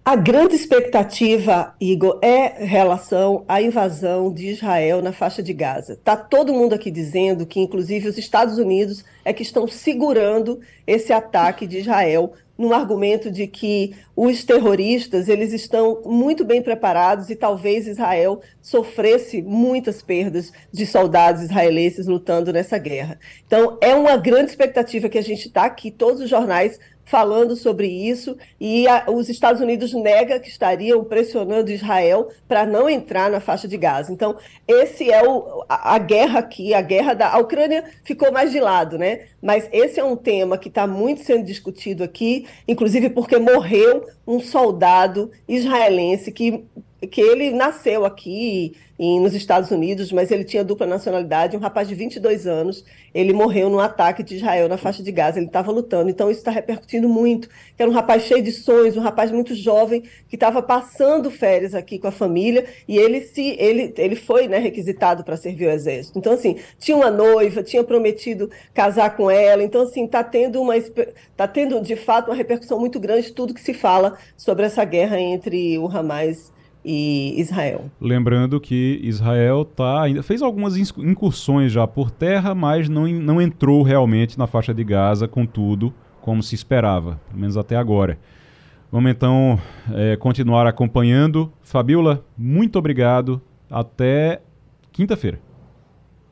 A grande expectativa, Igor, é relação à invasão de Israel na faixa de Gaza. Está todo mundo aqui dizendo que, inclusive, os Estados Unidos é que estão segurando esse ataque de Israel no argumento de que os terroristas eles estão muito bem preparados e talvez Israel sofresse muitas perdas de soldados israelenses lutando nessa guerra. Então é uma grande expectativa que a gente está aqui, todos os jornais falando sobre isso e a, os Estados Unidos nega que estariam pressionando Israel para não entrar na faixa de Gaza. Então, esse é o, a, a, guerra aqui, a guerra da a Ucrânia ficou mais de lado, né? Mas esse é um tema que está muito sendo discutido aqui, inclusive porque morreu um soldado israelense que que ele nasceu aqui em, nos Estados Unidos, mas ele tinha dupla nacionalidade, um rapaz de 22 anos, ele morreu num ataque de Israel na faixa de Gaza, ele estava lutando, então isso está repercutindo muito, que era um rapaz cheio de sonhos, um rapaz muito jovem, que estava passando férias aqui com a família, e ele se ele, ele foi né, requisitado para servir o exército. Então, assim, tinha uma noiva, tinha prometido casar com ela, então, assim, está tendo uma está tendo, de fato, uma repercussão muito grande tudo que se fala sobre essa guerra entre o Hamas e Israel. Lembrando que Israel tá, ainda fez algumas incursões já por terra, mas não, não entrou realmente na faixa de Gaza com tudo como se esperava, pelo menos até agora. Vamos então é, continuar acompanhando. Fabiola, muito obrigado. Até quinta-feira.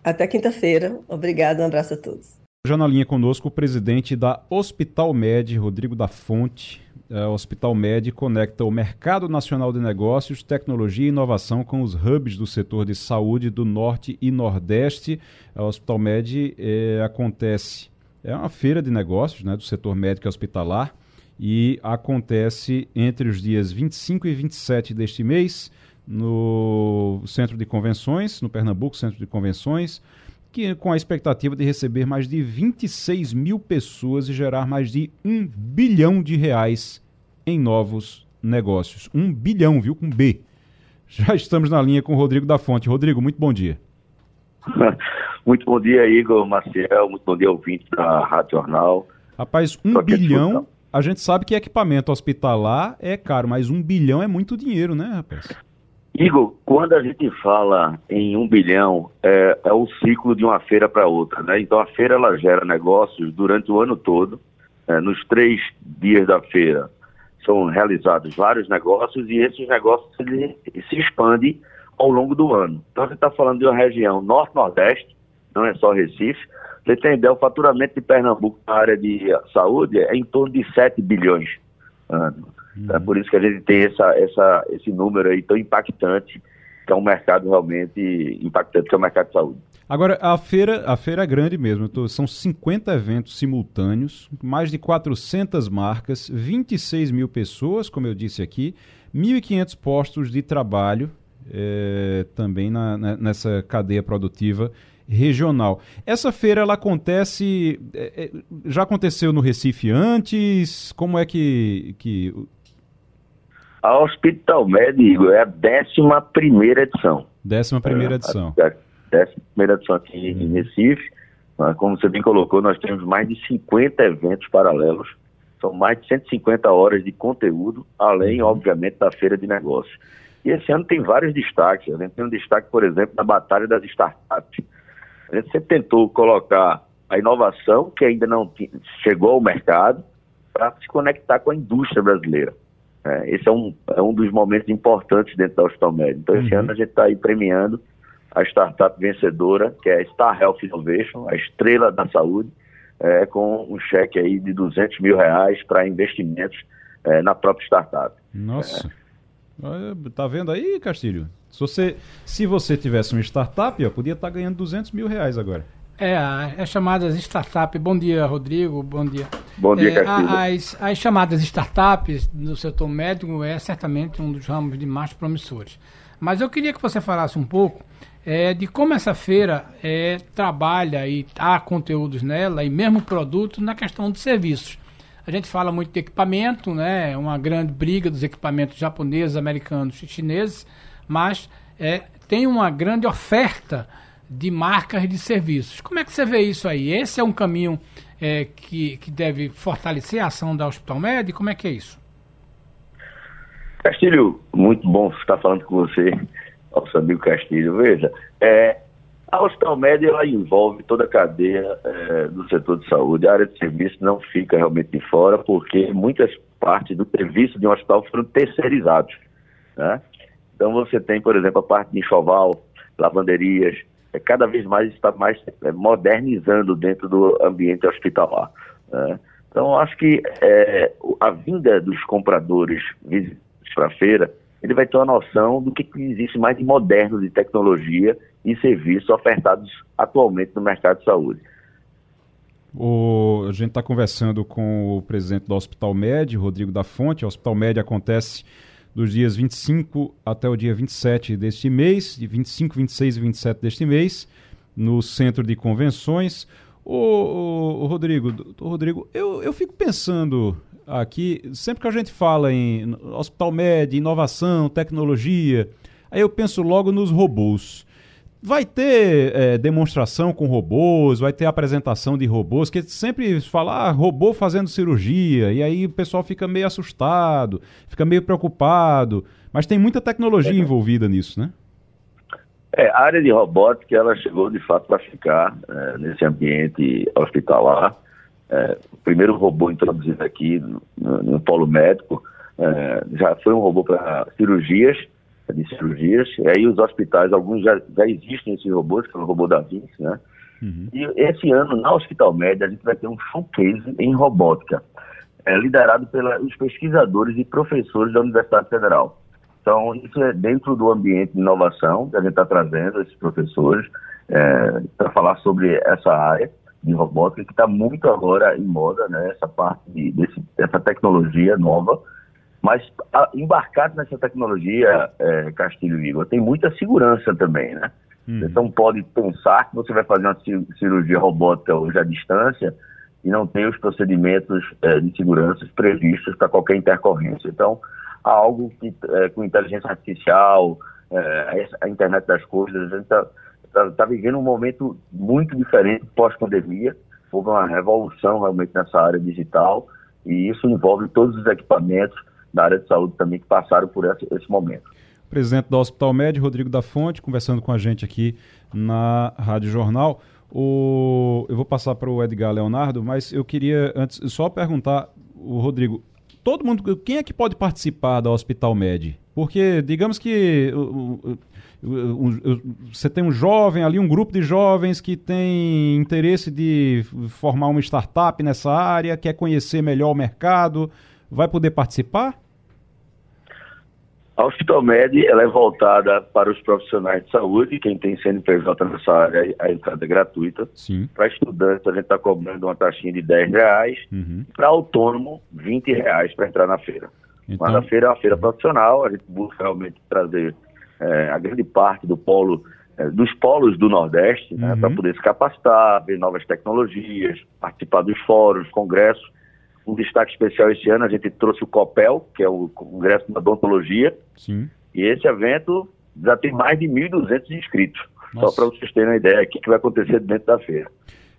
Até quinta-feira. Obrigado, um abraço a todos. Já na linha conosco o presidente da Hospital Med, Rodrigo da Fonte. É, o Hospital Med conecta o Mercado Nacional de Negócios, Tecnologia e Inovação com os hubs do setor de saúde do Norte e Nordeste. O Hospital Med é, acontece, é uma feira de negócios né, do setor médico e hospitalar e acontece entre os dias 25 e 27 deste mês no Centro de Convenções, no Pernambuco Centro de Convenções que com a expectativa de receber mais de 26 mil pessoas e gerar mais de um bilhão de reais em novos negócios. Um bilhão, viu? Com B. Já estamos na linha com o Rodrigo da Fonte. Rodrigo, muito bom dia. Muito bom dia, Igor Maciel. Muito bom dia, ouvinte da Rádio Jornal. Rapaz, um bilhão. A gente sabe que equipamento hospitalar é caro, mas um bilhão é muito dinheiro, né, rapaz? Igor, quando a gente fala em um bilhão, é, é o ciclo de uma feira para outra, né? Então a feira ela gera negócios durante o ano todo. É, nos três dias da feira são realizados vários negócios e esses negócios se, se expandem ao longo do ano. Então a gente está falando de uma região norte-nordeste, não é só Recife. Você tem ideia, o faturamento de Pernambuco na área de saúde é em torno de 7 bilhões ano. Uhum. É por isso que a gente tem essa, essa, esse número aí tão impactante, que é um mercado realmente impactante, que é o mercado de saúde. Agora, a feira, a feira é grande mesmo, tô, são 50 eventos simultâneos, mais de 400 marcas, 26 mil pessoas, como eu disse aqui, 1.500 postos de trabalho é, também na, na, nessa cadeia produtiva regional. Essa feira ela acontece, é, já aconteceu no Recife antes? Como é que, que a Hospital Médico é a 11 primeira edição. Décima primeira edição. É, a décima primeira edição aqui em. Recife. Como você bem colocou, nós temos mais de 50 eventos paralelos. São mais de 150 horas de conteúdo, além, uhum. obviamente, da feira de negócios. E esse ano tem vários destaques. A gente tem um destaque, por exemplo, na Batalha das Startups. A gente sempre tentou colocar a inovação, que ainda não chegou ao mercado, para se conectar com a indústria brasileira. É, esse é um, é um dos momentos importantes dentro da Hospital. Então, esse uhum. ano a gente está aí premiando a startup vencedora, que é a Star Health Innovation, a estrela da saúde, é, com um cheque aí de 200 mil reais para investimentos é, na própria startup. Nossa. É. Tá vendo aí, Castilho? Se você, se você tivesse uma startup, ó, podia estar tá ganhando 200 mil reais agora. É, é chamadas startup. Bom dia, Rodrigo. Bom dia. Bom dia, é, as, as chamadas startups no setor médico é certamente um dos ramos de mais promissores. Mas eu queria que você falasse um pouco é, de como essa feira é, trabalha e há conteúdos nela e mesmo produtos na questão de serviços. A gente fala muito de equipamento, né? Uma grande briga dos equipamentos japoneses, americanos e chineses, mas é, tem uma grande oferta de marcas de serviços. Como é que você vê isso aí? Esse é um caminho é, que, que deve fortalecer a ação da Hospital Médico? Como é que é isso? Castilho, muito bom estar falando com você, nosso amigo Castilho. Veja, é, a Hospital Médico ela envolve toda a cadeia é, do setor de saúde. A área de serviço não fica realmente de fora, porque muitas partes do serviço de um hospital foram terceirizados. Né? Então você tem, por exemplo, a parte de enxoval, lavanderias, é, cada vez mais está mais é, modernizando dentro do ambiente hospitalar. Né? Então, acho que é, a vinda dos compradores para a feira, ele vai ter uma noção do que, existe mais de moderno de tecnologia e serviços ofertados atualmente no mercado de saúde. O, a gente está conversando com o presidente do Hospital Med, Rodrigo da Fonte. O Hospital Med acontece dos dias 25 até o dia 27 deste mês, de 25, 26 e 27 deste mês, no Centro de Convenções. Ô, ô, ô Rodrigo, Rodrigo eu, eu fico pensando aqui, sempre que a gente fala em Hospital Med, inovação, tecnologia, aí eu penso logo nos robôs. Vai ter é, demonstração com robôs, vai ter apresentação de robôs, que sempre fala ah, robô fazendo cirurgia, e aí o pessoal fica meio assustado, fica meio preocupado. Mas tem muita tecnologia é. envolvida nisso, né? É, a área de robótica, ela chegou de fato para ficar é, nesse ambiente hospitalar. É, o primeiro robô introduzido aqui no, no polo médico é, já foi um robô para cirurgias, de cirurgias, e aí os hospitais, alguns já, já existem esses robôs, que é o robô da Vinci, né? Uhum. E esse ano, na Hospital Média, a gente vai ter um showcase em robótica, é, liderado pelos pesquisadores e professores da Universidade Federal. Então, isso é dentro do ambiente de inovação que a gente está trazendo esses professores é, para falar sobre essa área de robótica que está muito agora em moda, né? Essa parte de, desse, dessa tecnologia nova mas a, embarcado nessa tecnologia, é, Castilho Igor, tem muita segurança também, né? Uhum. Você não pode pensar que você vai fazer uma cirurgia robótica hoje à distância e não tem os procedimentos é, de segurança previstos para qualquer intercorrência. Então, há algo que, é, com inteligência artificial, é, a internet das coisas, a gente está tá, tá vivendo um momento muito diferente pós-pandemia. Houve uma revolução realmente nessa área digital e isso envolve todos os equipamentos da área de saúde também que passaram por esse, esse momento. Presidente do Hospital Médio, Rodrigo da Fonte, conversando com a gente aqui na Rádio Jornal. O... Eu vou passar para o Edgar Leonardo, mas eu queria antes só perguntar, o Rodrigo, todo mundo, quem é que pode participar da Hospital Med? Porque, digamos que você tem um jovem ali, um grupo de jovens que tem interesse de formar uma startup nessa área, quer conhecer melhor o mercado, vai poder participar? A Hospital Med ela é voltada para os profissionais de saúde, quem tem CNPJ nessa área, a entrada é gratuita. Sim. Para estudantes, a gente está cobrando uma taxinha de 10 reais. Uhum. Para autônomo, 20 reais para entrar na feira. Então... Mas a feira é uma feira profissional, a gente busca realmente trazer é, a grande parte do polo, é, dos polos do Nordeste, né, uhum. para poder se capacitar, ver novas tecnologias, participar dos fóruns, congressos um destaque especial esse ano, a gente trouxe o COPEL, que é o Congresso de Odontologia. Sim. E esse evento já tem mais de 1.200 inscritos. Nossa. Só para vocês terem uma ideia aqui que vai acontecer dentro da feira.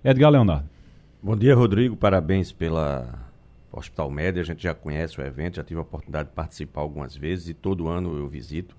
Edgar Leonardo. Bom dia, Rodrigo. Parabéns pela Hospital Média. A gente já conhece o evento, já tive a oportunidade de participar algumas vezes e todo ano eu visito.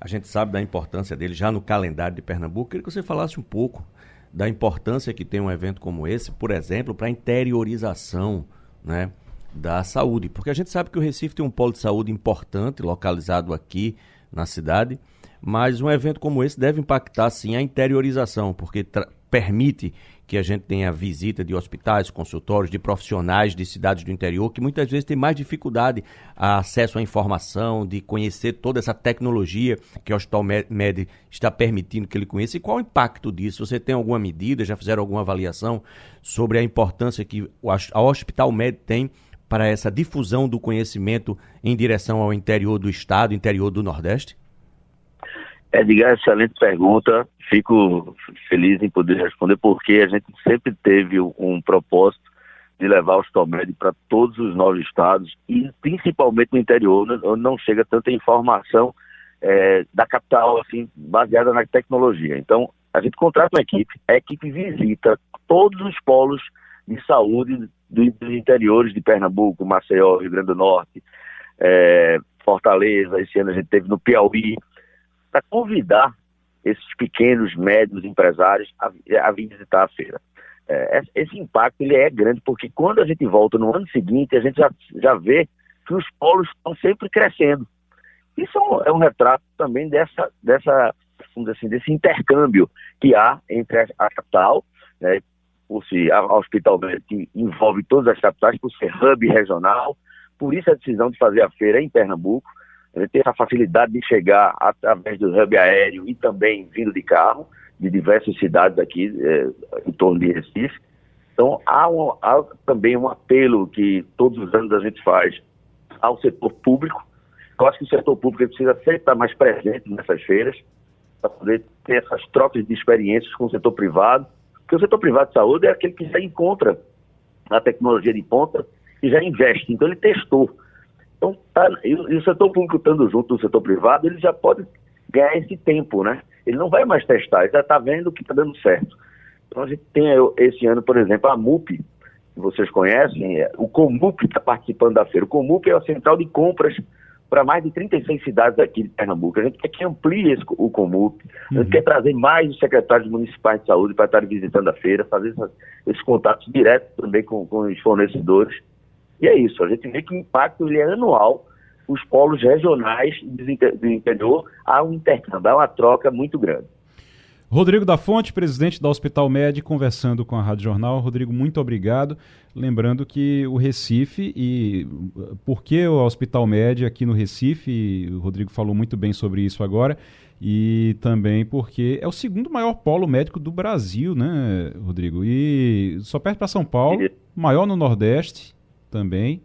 A gente sabe da importância dele já no calendário de Pernambuco. Queria que você falasse um pouco da importância que tem um evento como esse, por exemplo, para a interiorização né, da saúde. Porque a gente sabe que o Recife tem um polo de saúde importante localizado aqui na cidade, mas um evento como esse deve impactar sim a interiorização, porque permite que a gente tenha visita de hospitais, consultórios, de profissionais de cidades do interior que muitas vezes têm mais dificuldade a acesso à informação, de conhecer toda essa tecnologia que o Hospital Med está permitindo que ele conheça. E qual o impacto disso? Você tem alguma medida, já fizeram alguma avaliação sobre a importância que o Hospital Med tem para essa difusão do conhecimento em direção ao interior do estado, interior do Nordeste? Edgar, excelente pergunta. Fico feliz em poder responder, porque a gente sempre teve um propósito de levar os Tomed para todos os nove estados e principalmente no interior, onde não chega tanta informação é, da capital, assim, baseada na tecnologia. Então, a gente contrata uma equipe, a equipe visita todos os polos de saúde dos interiores de Pernambuco, Maceió, Rio Grande do Norte, é, Fortaleza, esse ano a gente teve no Piauí, para convidar esses pequenos, médios empresários a, a vir visitar a feira. É, esse impacto ele é grande, porque quando a gente volta no ano seguinte, a gente já, já vê que os polos estão sempre crescendo. Isso é um, é um retrato também dessa, dessa, assim, desse intercâmbio que há entre a, capital, né, por a, a Hospital que envolve todas as capitais, por ser hub regional, por isso a decisão de fazer a feira em Pernambuco, ele tem essa facilidade de chegar através do hub aéreo e também vindo de carro, de diversas cidades aqui é, em torno de Recife. Então, há, um, há, também um apelo que todos os anos a gente faz ao setor público, Eu acho que o setor público precisa sempre estar mais presente nessas feiras, para poder ter essas trocas de experiências com o setor privado, porque o setor privado de saúde é aquele que já encontra a tecnologia de ponta e já investe, então ele testou. Então, tá, e, e o setor público estando junto do setor privado, ele já pode ganhar esse tempo, né? Ele não vai mais testar, ele já está vendo que está dando certo. Então a gente tem esse ano, por exemplo, a MUP, que vocês conhecem, é, o Comup está participando da feira. O Comup é a central de compras para mais de 36 cidades aqui de Pernambuco. A gente quer que amplie esse, o Comup, a gente uhum. quer trazer mais os secretários municipais de saúde para estarem visitando a feira, fazer essa, esses contatos diretos também com, com, os fornecedores. E é isso, a gente vê que o impacto ele é anual, os polos regionais do interior há um intercâmbio, há uma troca muito grande. Rodrigo da Fonte, presidente da Hospital Med, conversando com a Rádio Jornal. Rodrigo, muito obrigado. Lembrando que o Recife e por que o Hospital Med aqui no Recife, o Rodrigo falou muito bem sobre isso agora, e também porque é o segundo maior polo médico do Brasil, né, Rodrigo? E só perto para São Paulo, maior no Nordeste também.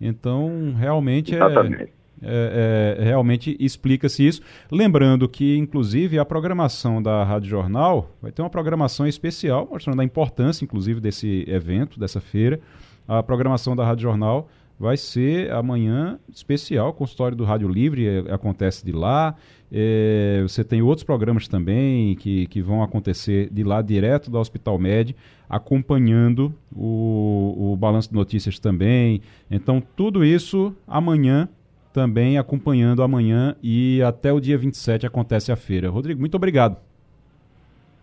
Então, realmente é Exatamente. é é, é, realmente explica-se isso. Lembrando que, inclusive, a programação da Rádio Jornal vai ter uma programação especial, mostrando a importância, inclusive, desse evento, dessa feira. A programação da Rádio Jornal vai ser amanhã especial, consultório do Rádio Livre é, acontece de lá. É, você tem outros programas também que, que vão acontecer de lá, direto da Hospital Med, acompanhando o, o balanço de notícias também. Então, tudo isso amanhã também acompanhando amanhã e até o dia 27 acontece a feira. Rodrigo, muito obrigado.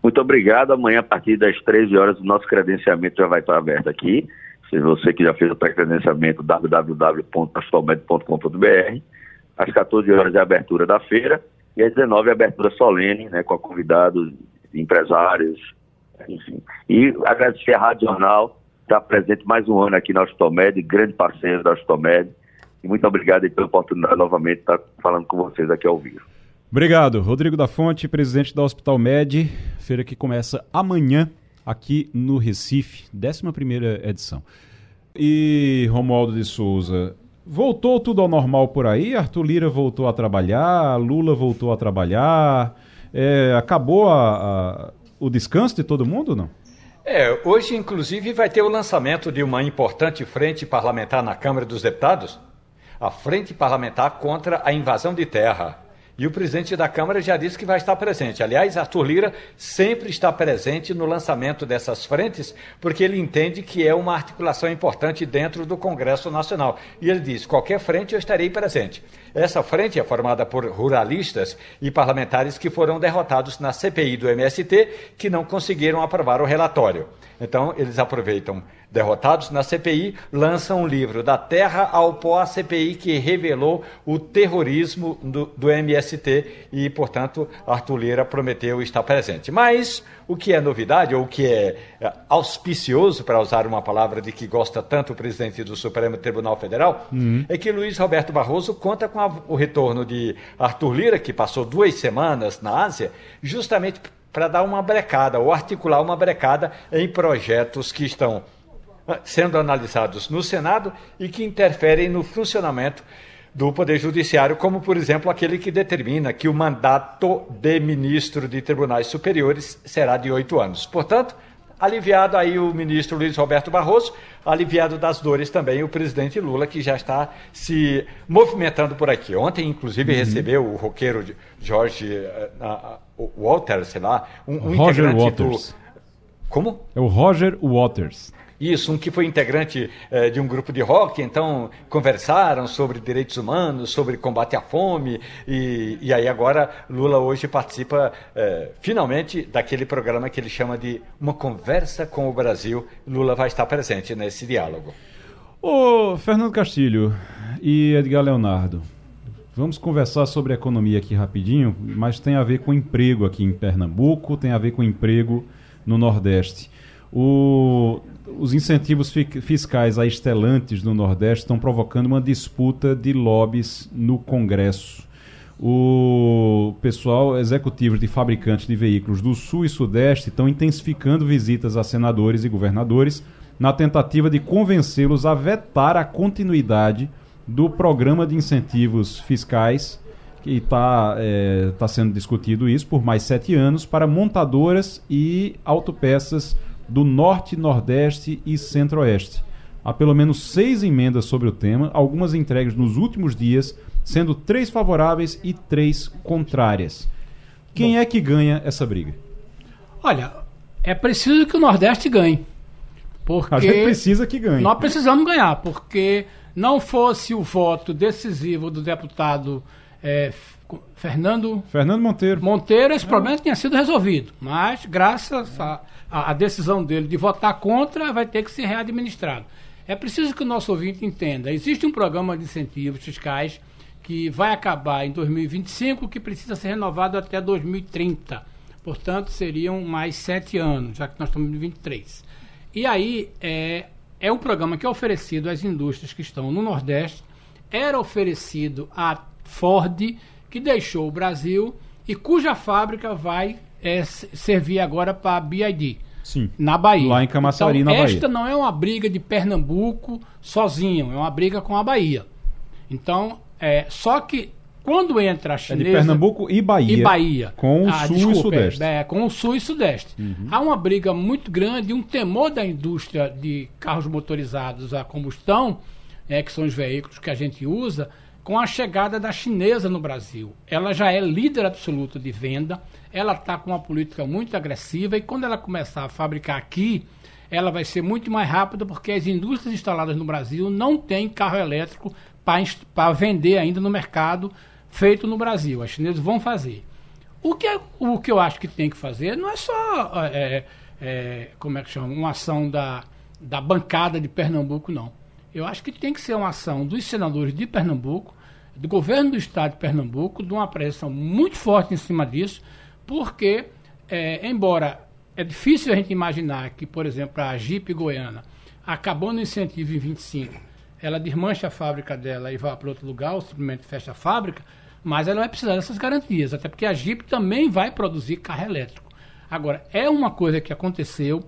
Muito obrigado. Amanhã, a partir das 13 horas, o nosso credenciamento já vai estar aberto aqui. Se você que já fez o pré-credenciamento, www.astolmed.com.br. Às 14 horas é abertura da feira e às 19 é a abertura solene, né, com convidados, empresários, enfim. E agradecer a Rádio Jornal, estar presente mais um ano aqui na Astomed, grande parceiro da Astomed e muito obrigado pela oportunidade novamente de estar falando com vocês aqui ao vivo. Obrigado. Rodrigo da Fonte, presidente da Hospital Med, feira que começa amanhã aqui no Recife, 11 edição. E Romualdo de Souza, voltou tudo ao normal por aí? Arthur Lira voltou a trabalhar, Lula voltou a trabalhar, é, acabou a, a, o descanso de todo mundo não? É, hoje inclusive vai ter o lançamento de uma importante frente parlamentar na Câmara dos Deputados a Frente Parlamentar contra a Invasão de Terra. E o presidente da Câmara já disse que vai estar presente. Aliás, Arthur Lira sempre está presente no lançamento dessas frentes, porque ele entende que é uma articulação importante dentro do Congresso Nacional. E ele diz: qualquer frente eu estarei presente. Essa frente é formada por ruralistas e parlamentares que foram derrotados na CPI do MST, que não conseguiram aprovar o relatório. Então, eles aproveitam derrotados na CPI, lançam um livro da terra ao pó, a CPI que revelou o terrorismo do, do MST e, portanto, Arthur Lira prometeu estar presente. Mas o que é novidade, ou o que é, é auspicioso, para usar uma palavra de que gosta tanto o presidente do Supremo Tribunal Federal, uhum. é que Luiz Roberto Barroso conta com a, o retorno de Arthur Lira, que passou duas semanas na Ásia, justamente para dar uma brecada, ou articular uma brecada em projetos que estão ah, sendo analisados no Senado e que interferem no funcionamento do Poder Judiciário, como, por exemplo, aquele que determina que o mandato de ministro de tribunais superiores será de oito anos. Portanto, aliviado aí o ministro Luiz Roberto Barroso, aliviado das dores também o presidente Lula, que já está se movimentando por aqui. Ontem, inclusive, uhum. recebeu o roqueiro Jorge Walters, sei lá, um, um Roger Waters. do... Como? É o Roger Waters. Isso, um que foi integrante eh, de um grupo de rock, então conversaram sobre direitos humanos, sobre combate à fome, e, e aí agora Lula hoje participa eh, finalmente daquele programa que ele chama de Uma Conversa com o Brasil. Lula vai estar presente nesse diálogo. Ô, Fernando Castilho e Edgar Leonardo, vamos conversar sobre economia aqui rapidinho, mas tem a ver com emprego aqui em Pernambuco, tem a ver com emprego no Nordeste. O, os incentivos fiscais a estelantes no Nordeste estão provocando uma disputa de lobbies no Congresso. O pessoal executivo de fabricantes de veículos do Sul e Sudeste estão intensificando visitas a senadores e governadores na tentativa de convencê-los a vetar a continuidade do programa de incentivos fiscais que está é, tá sendo discutido isso por mais sete anos para montadoras e autopeças do Norte, Nordeste e Centro-Oeste. Há pelo menos seis emendas sobre o tema, algumas entregues nos últimos dias, sendo três favoráveis e três contrárias. Quem Bom, é que ganha essa briga? Olha, é preciso que o Nordeste ganhe. Porque a gente precisa que ganhe. Nós precisamos ganhar, porque não fosse o voto decisivo do deputado é, Fernando Fernando Monteiro. Monteiro, esse é. problema tinha sido resolvido. Mas, graças à decisão dele de votar contra, vai ter que ser readministrado. É preciso que o nosso ouvinte entenda: existe um programa de incentivos fiscais que vai acabar em 2025, que precisa ser renovado até 2030. Portanto, seriam mais sete anos, já que nós estamos em 23. E aí é, é um programa que é oferecido às indústrias que estão no Nordeste, era oferecido à Ford, que deixou o Brasil e cuja fábrica vai é, servir agora para a BID. Sim. Na Bahia. Lá em Camaçari, então, na Bahia. Esta não é uma briga de Pernambuco sozinho, é uma briga com a Bahia. Então, é, só que quando entra a chinesa... É de Pernambuco e Bahia. E Bahia. Com o ah, sul desculpa, e sudeste. É, com o sul e sudeste. Uhum. Há uma briga muito grande, um temor da indústria de carros motorizados a combustão, é, que são os veículos que a gente usa, com a chegada da chinesa no Brasil. Ela já é líder absoluta de venda, ela está com uma política muito agressiva e quando ela começar a fabricar aqui, ela vai ser muito mais rápida porque as indústrias instaladas no Brasil não têm carro elétrico para vender ainda no mercado feito no Brasil. As chinesas vão fazer. O que, é, o que eu acho que tem que fazer não é só, é, é, como é que chama, uma ação da, da bancada de Pernambuco, não. Eu acho que tem que ser uma ação dos senadores de Pernambuco, do governo do estado de Pernambuco, de uma pressão muito forte em cima disso, porque, é, embora é difícil a gente imaginar que, por exemplo, a Jeep Goiana acabou no incentivo em 25 ela desmancha a fábrica dela e vai para outro lugar, ou simplesmente fecha a fábrica, mas ela vai precisar dessas garantias, até porque a Jeep também vai produzir carro elétrico. Agora, é uma coisa que aconteceu,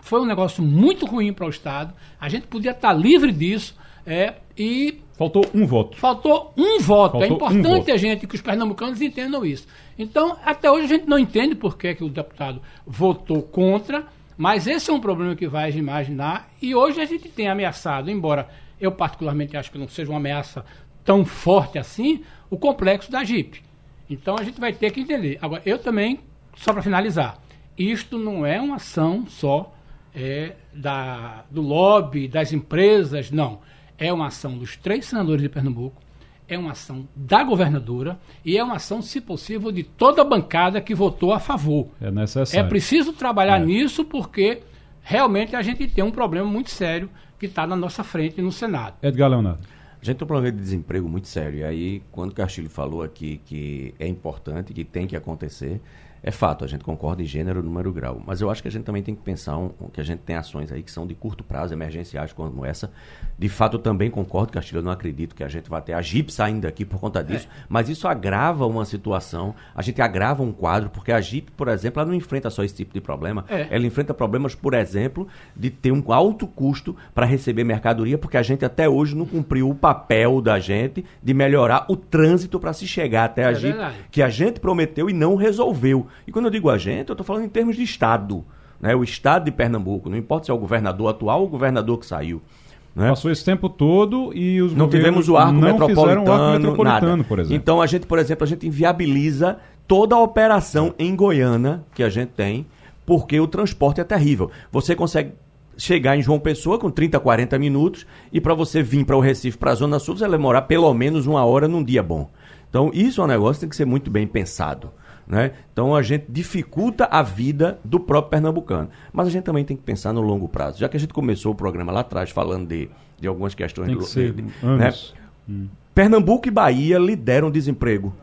foi um negócio muito ruim para o Estado, a gente podia estar livre disso, é, e... Faltou um voto. Faltou um voto. É Faltou é importante um voto. a gente que os pernambucanos entendam isso. Então, até hoje a gente não entende por que, que o deputado votou contra, mas esse é um problema que vai imaginar, e hoje a gente tem ameaçado, embora eu particularmente acho que não seja uma ameaça tão forte assim, o complexo da Jeep. Então a gente vai ter que entender. Agora, eu também, só para finalizar, isto não é uma ação só é, da, do lobby, das empresas, não. É uma ação dos três senadores de Pernambuco, é uma ação da governadora e é uma ação, se possível, de toda a bancada que votou a favor. É necessário. É preciso trabalhar é. nisso porque realmente a gente tem um problema muito sério que está na nossa frente no Senado. Edgar Leonardo. A gente tem um problema de desemprego muito sério. E aí, quando o Castilho falou aqui que é importante, que tem que acontecer, é fato, a gente concorda em gênero, número, grau. Mas eu acho que a gente também tem que pensar um, que a gente tem ações aí que são de curto prazo, emergenciais como essa. De fato, eu também concordo, Castilho, eu não acredito que a gente vai ter a Jeep saindo daqui por conta disso. É. Mas isso agrava uma situação, a gente agrava um quadro, porque a Jeep, por exemplo, ela não enfrenta só esse tipo de problema. É. Ela enfrenta problemas, por exemplo, de ter um alto custo para receber mercadoria, porque a gente até hoje não cumpriu o papel da gente de melhorar o trânsito para se chegar até a é Jeep, verdade. que a gente prometeu e não resolveu. E quando eu digo a gente, eu estou falando em termos de Estado. Né? O Estado de Pernambuco, não importa se é o governador atual ou o governador que saiu. Né? Passou esse tempo todo e os não tivemos o arco não metropolitano, o arco metropolitano, nada. por exemplo. Então a gente, por exemplo, a gente inviabiliza toda a operação em Goiânia que a gente tem, porque o transporte é terrível. Você consegue chegar em João Pessoa com 30, 40 minutos e para você vir para o Recife, para a Zona Sul, você vai demorar pelo menos uma hora num dia bom. Então isso é um negócio que tem que ser muito bem pensado. Né? Então a gente dificulta a vida do próprio pernambucano. Mas a gente também tem que pensar no longo prazo. Já que a gente começou o programa lá atrás falando de, de algumas questões tem que do, ser, de, né? hum. Pernambuco e Bahia lideram desemprego.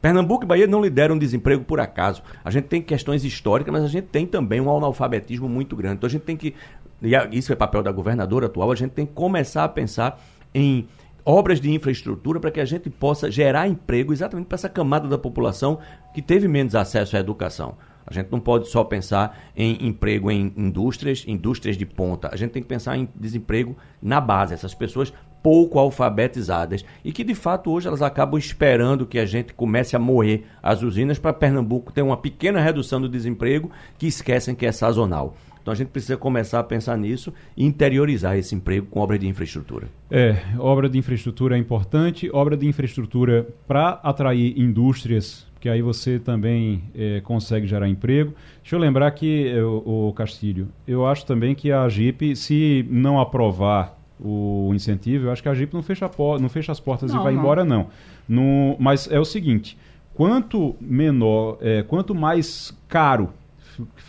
Pernambuco e Bahia não lideram desemprego por acaso. A gente tem questões históricas, mas a gente tem também um analfabetismo muito grande. Então a gente tem que. E isso é papel da governadora atual, a gente tem que começar a pensar em obras de infraestrutura para que a gente possa gerar emprego exatamente para essa camada da população que teve menos acesso à educação. A gente não pode só pensar em emprego em indústrias, indústrias de ponta. A gente tem que pensar em desemprego na base. Essas pessoas pouco alfabetizadas e que de fato hoje elas acabam esperando que a gente comece a moer as usinas para Pernambuco ter uma pequena redução do desemprego que esquecem que é sazonal. Então a gente precisa começar a pensar nisso e interiorizar esse emprego com obra de infraestrutura. É, obra de infraestrutura é importante, obra de infraestrutura para atrair indústrias, que aí você também é, consegue gerar emprego. Deixa eu lembrar que, é, o, o Castilho, eu acho também que a Jeep, se não aprovar o incentivo, eu acho que a Jeep não fecha, não fecha as portas não, e vai não. embora, não. No, mas é o seguinte, quanto menor, é, quanto mais caro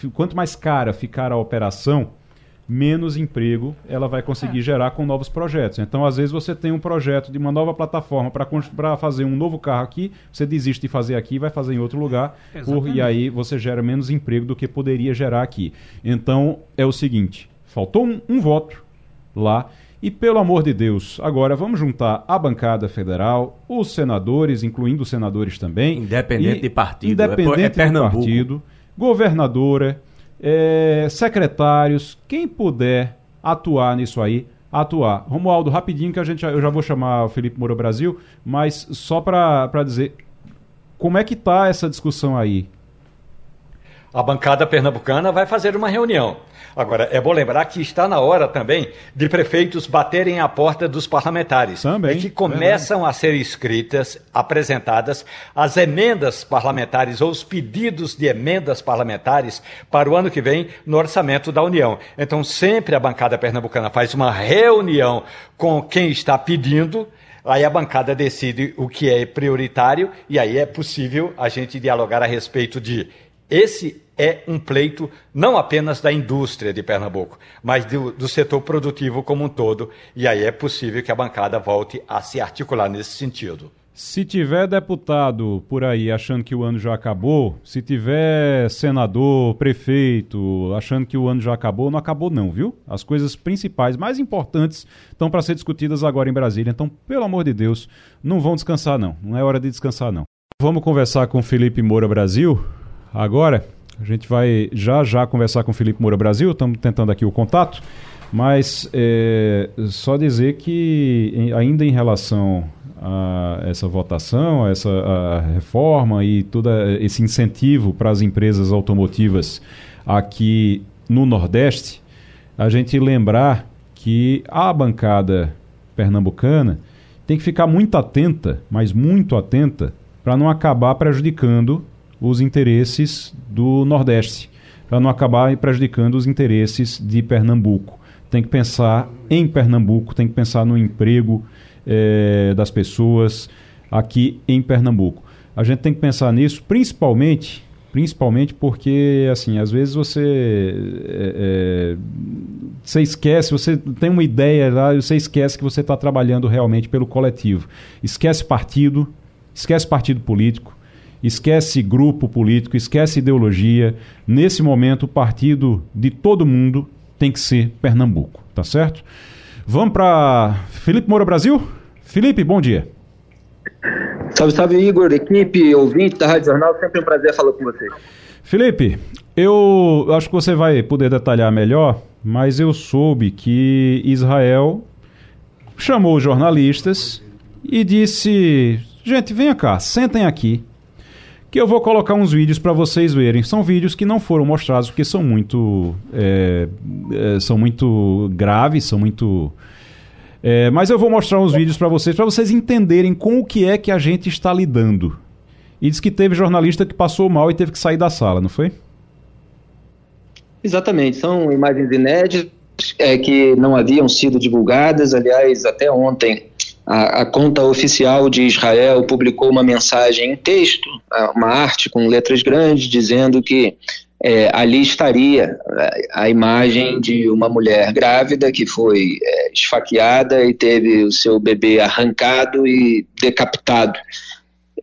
quanto mais cara ficar a operação, menos emprego ela vai conseguir é. gerar com novos projetos. Então, às vezes, você tem um projeto de uma nova plataforma para fazer um novo carro aqui, você desiste de fazer aqui e vai fazer em outro lugar, por, e aí você gera menos emprego do que poderia gerar aqui. Então, é o seguinte: faltou um, um voto lá. E pelo amor de Deus, agora vamos juntar a bancada federal, os senadores, incluindo os senadores também. Independente de partido, independente é, é de partido governadora, é, secretários, quem puder atuar nisso aí, atuar. Romualdo, rapidinho que a gente, eu já vou chamar o Felipe Moura Brasil, mas só para dizer, como é que está essa discussão aí? A bancada pernambucana vai fazer uma reunião. Agora, é bom lembrar que está na hora também de prefeitos baterem a porta dos parlamentares. Também. E que começam a ser escritas, apresentadas as emendas parlamentares ou os pedidos de emendas parlamentares para o ano que vem no orçamento da União. Então, sempre a bancada pernambucana faz uma reunião com quem está pedindo. Aí a bancada decide o que é prioritário e aí é possível a gente dialogar a respeito de esse é um pleito não apenas da indústria de Pernambuco, mas do, do, setor produtivo como um todo. E aí é possível que a bancada volte a se articular nesse sentido. Se tiver deputado por aí achando que o ano já acabou, se tiver senador, prefeito achando que o ano já acabou, não acabou não, viu? As coisas principais, mais importantes, estão para ser discutidas agora em Brasília. Então, pelo amor de Deus, não vão descansar não. Não é hora de descansar não. Vamos conversar com Felipe Moura Brasil agora. A gente vai já já conversar com o Felipe Moura Brasil, estamos tentando aqui o contato, mas é, só dizer que em, ainda em relação a essa votação, a essa a reforma e todo esse incentivo para as empresas automotivas aqui no Nordeste, a gente lembrar que a bancada pernambucana tem que ficar muito atenta, mas muito atenta, para não acabar prejudicando os interesses do Nordeste, para não acabar prejudicando os interesses de Pernambuco. Tem que pensar em Pernambuco, tem que pensar no emprego eh, das pessoas aqui em Pernambuco. A gente tem que pensar nisso, principalmente, principalmente porque, assim, às vezes você é, é, você esquece, você tem uma ideia lá, você esquece que você está trabalhando realmente pelo coletivo. Esquece partido, esquece partido político, esquece grupo político, esquece ideologia. Nesse momento, o partido de todo mundo tem que ser Pernambuco, tá certo? Vamos para Felipe Moura Brasil? Felipe, bom dia. Salve, salve, Igor, equipe, ouvinte da Rádio Jornal, sempre um prazer falar com você. Felipe, eu acho que você vai poder detalhar melhor, mas eu soube que Israel chamou os jornalistas e disse: gente, venha cá, sentem aqui que eu vou colocar uns vídeos para vocês verem. São vídeos que não foram mostrados porque são muito é, é, são muito graves, são muito é, mas eu vou mostrar uns vídeos para vocês para vocês entenderem com o que é que a gente está lidando. E diz que teve jornalista que passou mal e teve que sair da sala, não foi? Exatamente, são imagens inéditas é, que não haviam sido divulgadas. Aliás, até ontem a, a, conta oficial de Israel publicou uma mensagem em texto, uma arte com letras grandes, dizendo que é, ali estaria a, a, imagem de uma mulher grávida que foi é, esfaqueada e teve o seu bebê arrancado e decapitado.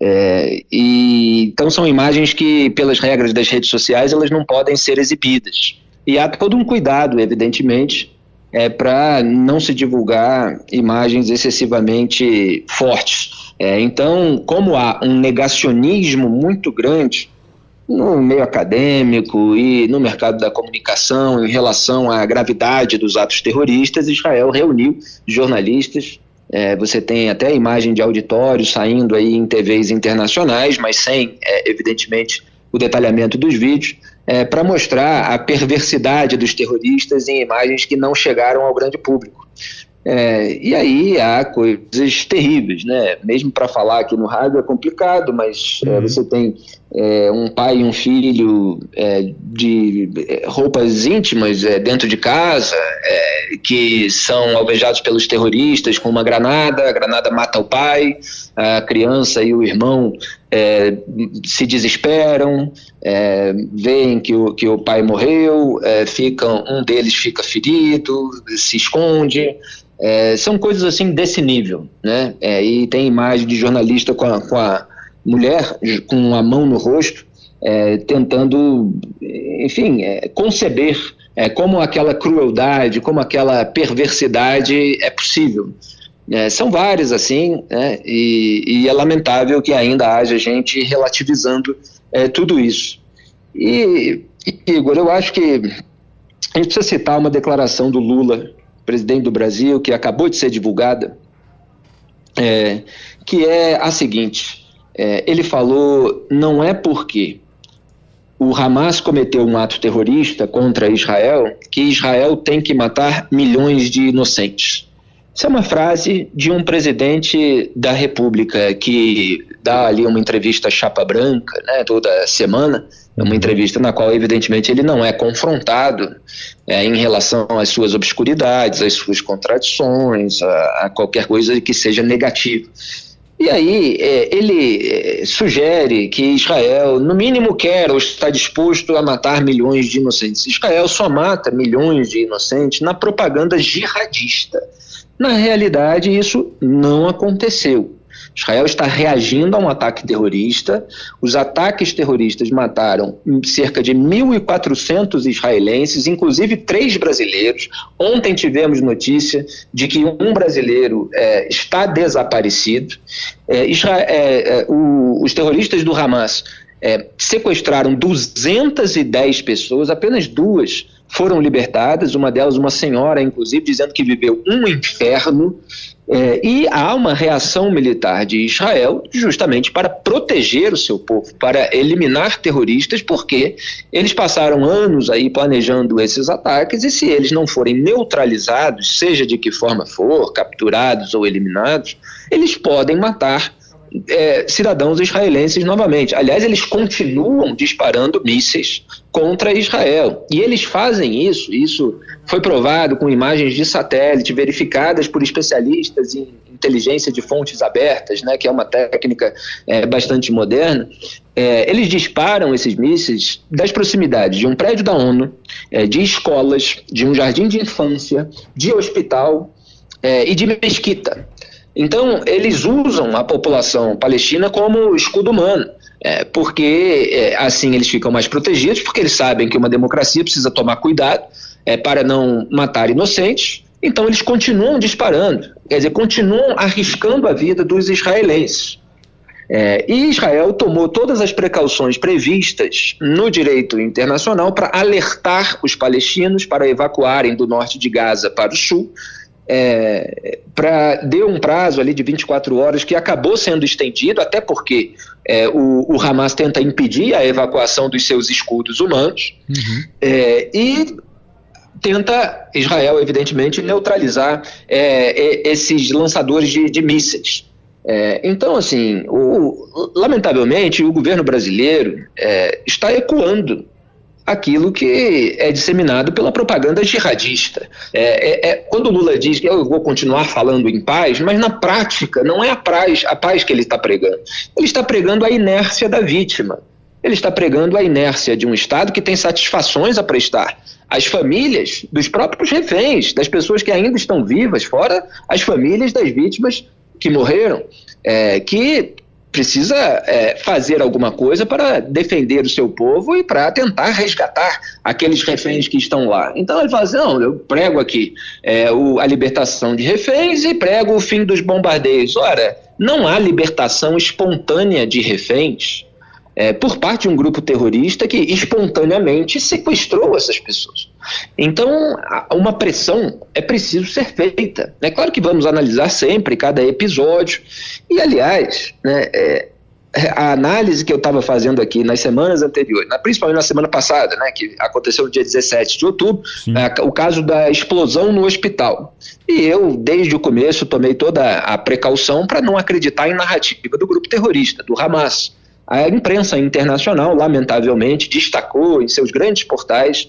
É, e, então são imagens que, pelas regras das redes sociais, elas não podem ser exibidas. E há todo um cuidado, evidentemente, é, para não se divulgar imagens excessivamente fortes. É, então, como há um negacionismo muito grande no meio acadêmico e no mercado da comunicação em relação à gravidade dos atos terroristas, Israel reuniu jornalistas É, você tem até imagem de auditório saindo aí em TVs internacionais, mas sem, é, evidentemente, o detalhamento dos vídeos, é, para mostrar a perversidade dos terroristas em imagens que não chegaram ao grande público. É, e aí há coisas terríveis, né? Mesmo para falar aqui no rádio é complicado, mas é, uhum. é, você tem é, um pai e um filho é, de é, roupas íntimas dentro de casa que são alvejados pelos terroristas com uma granada, a granada mata o pai, a criança e o irmão se desesperam, veem que o, que o pai morreu, ficam, um deles fica ferido, se esconde. É, são coisas assim desse nível, né? É, e tem imagem de jornalista com a, com a mulher com a mão no rosto, é, tentando, enfim, é, conceber é, como aquela crueldade, como aquela perversidade é possível. É, são várias assim, né? e, e, é lamentável que ainda haja gente relativizando tudo isso. E, Igor, eu acho que a gente precisa citar uma declaração do Lula presidente do Brasil, que acabou de ser divulgada, é, que é a seguinte: é, ele falou, não é porque o Hamas cometeu um ato terrorista contra Israel que Israel tem que matar milhões de inocentes. Isso é uma frase de um presidente da República que dá ali uma entrevista chapa branca, né, toda semana, é uma entrevista na qual, evidentemente, ele não é confrontado é, em relação às suas obscuridades, às suas contradições, a, a qualquer coisa que seja negativa. E aí é, ele é, sugere que Israel, no mínimo, quer ou está disposto a matar milhões de inocentes. Israel só mata milhões de inocentes na propaganda jihadista. Na realidade, isso não aconteceu. Israel está reagindo a um ataque terrorista. Os ataques terroristas mataram cerca de 1.400 israelenses, inclusive três brasileiros. Ontem tivemos notícia de que um brasileiro é, está desaparecido. É, Israel, é, é o, os terroristas do Hamas é, sequestraram 210 pessoas, apenas duas foram libertadas, uma delas uma senhora, inclusive, dizendo que viveu um inferno. É, e há uma reação militar de Israel justamente para proteger o seu povo, para eliminar terroristas, porque eles passaram anos aí planejando esses ataques e se eles não forem neutralizados, seja de que forma for, capturados ou eliminados, eles podem matar é, cidadãos israelenses novamente. Aliás, eles continuam disparando mísseis contra Israel. E eles fazem isso, isso foi provado com imagens de satélite verificadas por especialistas em inteligência de fontes abertas, né, que é uma técnica é, bastante moderna. É, eles disparam esses mísseis das proximidades de um prédio da ONU, é, de escolas, de um jardim de infância, de hospital é, e de mesquita. Então, eles usam a população palestina como escudo humano. É, porque é, assim eles ficam mais protegidos, porque eles sabem que uma democracia precisa tomar cuidado é, para não matar inocentes, então eles continuam disparando, quer dizer, continuam arriscando a vida dos israelenses. É, e Israel tomou todas as precauções previstas no direito internacional para alertar os palestinos para evacuarem do norte de Gaza para o sul, é, para deu um prazo ali de 24 horas que acabou sendo estendido, até porque é, o, o, Hamas tenta impedir a evacuação dos seus escudos humanos uhum. é, e tenta Israel, evidentemente, neutralizar é, esses lançadores de, de mísseis. É, então, assim, o, lamentavelmente, o governo brasileiro é, está ecoando aquilo que é disseminado pela propaganda jihadista. É, é, é, quando o Lula diz que eu vou continuar falando em paz, mas na prática não é a paz, a paz que ele está pregando. Ele está pregando a inércia da vítima. Ele está pregando a inércia de um Estado que tem satisfações a prestar às famílias dos próprios reféns, das pessoas que ainda estão vivas, fora as famílias das vítimas que morreram, é, que precisa é, fazer alguma coisa para defender o seu povo e para tentar resgatar aqueles reféns que estão lá. Então ele fala assim, não, eu prego aqui é, o, a libertação de reféns e prego o fim dos bombardeios. Ora, não há libertação espontânea de reféns é, por parte de um grupo terrorista que espontaneamente sequestrou essas pessoas. Então, uma pressão é preciso ser feita. É claro que vamos analisar sempre cada episódio. E, aliás, né, é, a análise que eu estava fazendo aqui nas semanas anteriores, principalmente na semana passada, né, que aconteceu no dia 17 de outubro, é, o caso da explosão no hospital. E eu, desde o começo, tomei toda a precaução para não acreditar em narrativa do grupo terrorista, do Hamas. A imprensa internacional, lamentavelmente, destacou em seus grandes portais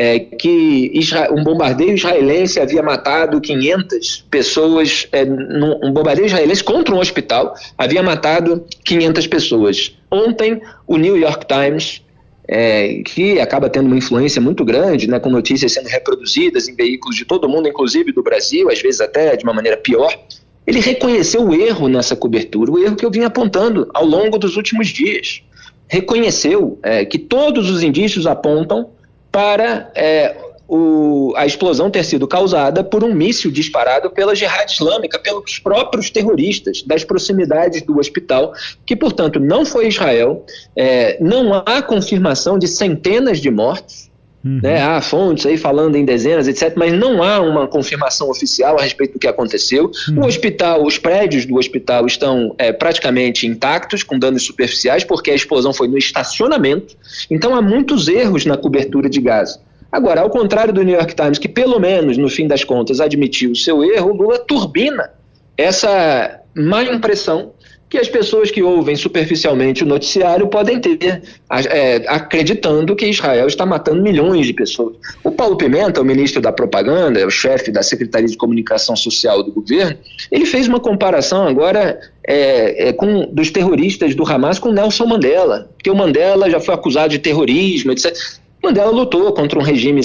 é, que um bombardeio israelense havia matado 500 pessoas, é, num, um bombardeio israelense contra um hospital havia matado 500 pessoas. Ontem, o New York Times, é, que acaba tendo uma influência muito grande, né, com notícias sendo reproduzidas em veículos de todo mundo, inclusive do Brasil, às vezes até de uma maneira pior, ele reconheceu o erro nessa cobertura, o erro que eu vim apontando ao longo dos últimos dias. Reconheceu é, que todos os indícios apontam para é, o, a explosão ter sido causada por um míssil disparado pela Jihad Islâmica, pelos próprios terroristas das proximidades do hospital, que, portanto, não foi Israel. É, não há confirmação de centenas de mortos. Uhum. Né? Há fontes aí falando em dezenas, etc., mas não há uma confirmação oficial a respeito do que aconteceu. Uhum. O hospital, os prédios do hospital estão é, praticamente intactos, com danos superficiais, porque a explosão foi no estacionamento. Então há muitos erros na cobertura de gás. Agora, ao contrário do New York Times, que pelo menos, no fim das contas, admitiu o seu erro, o Lula turbina essa má impressão que as pessoas que ouvem superficialmente o noticiário podem ter, é, acreditando que Israel está matando milhões de pessoas. O Paulo Pimenta, o ministro da Propaganda, o chefe da Secretaria de Comunicação Social do governo, ele fez uma comparação agora é, é, com dos terroristas do Hamas com Nelson Mandela, porque o Mandela já foi acusado de terrorismo, etc. Mandela lutou contra um regime,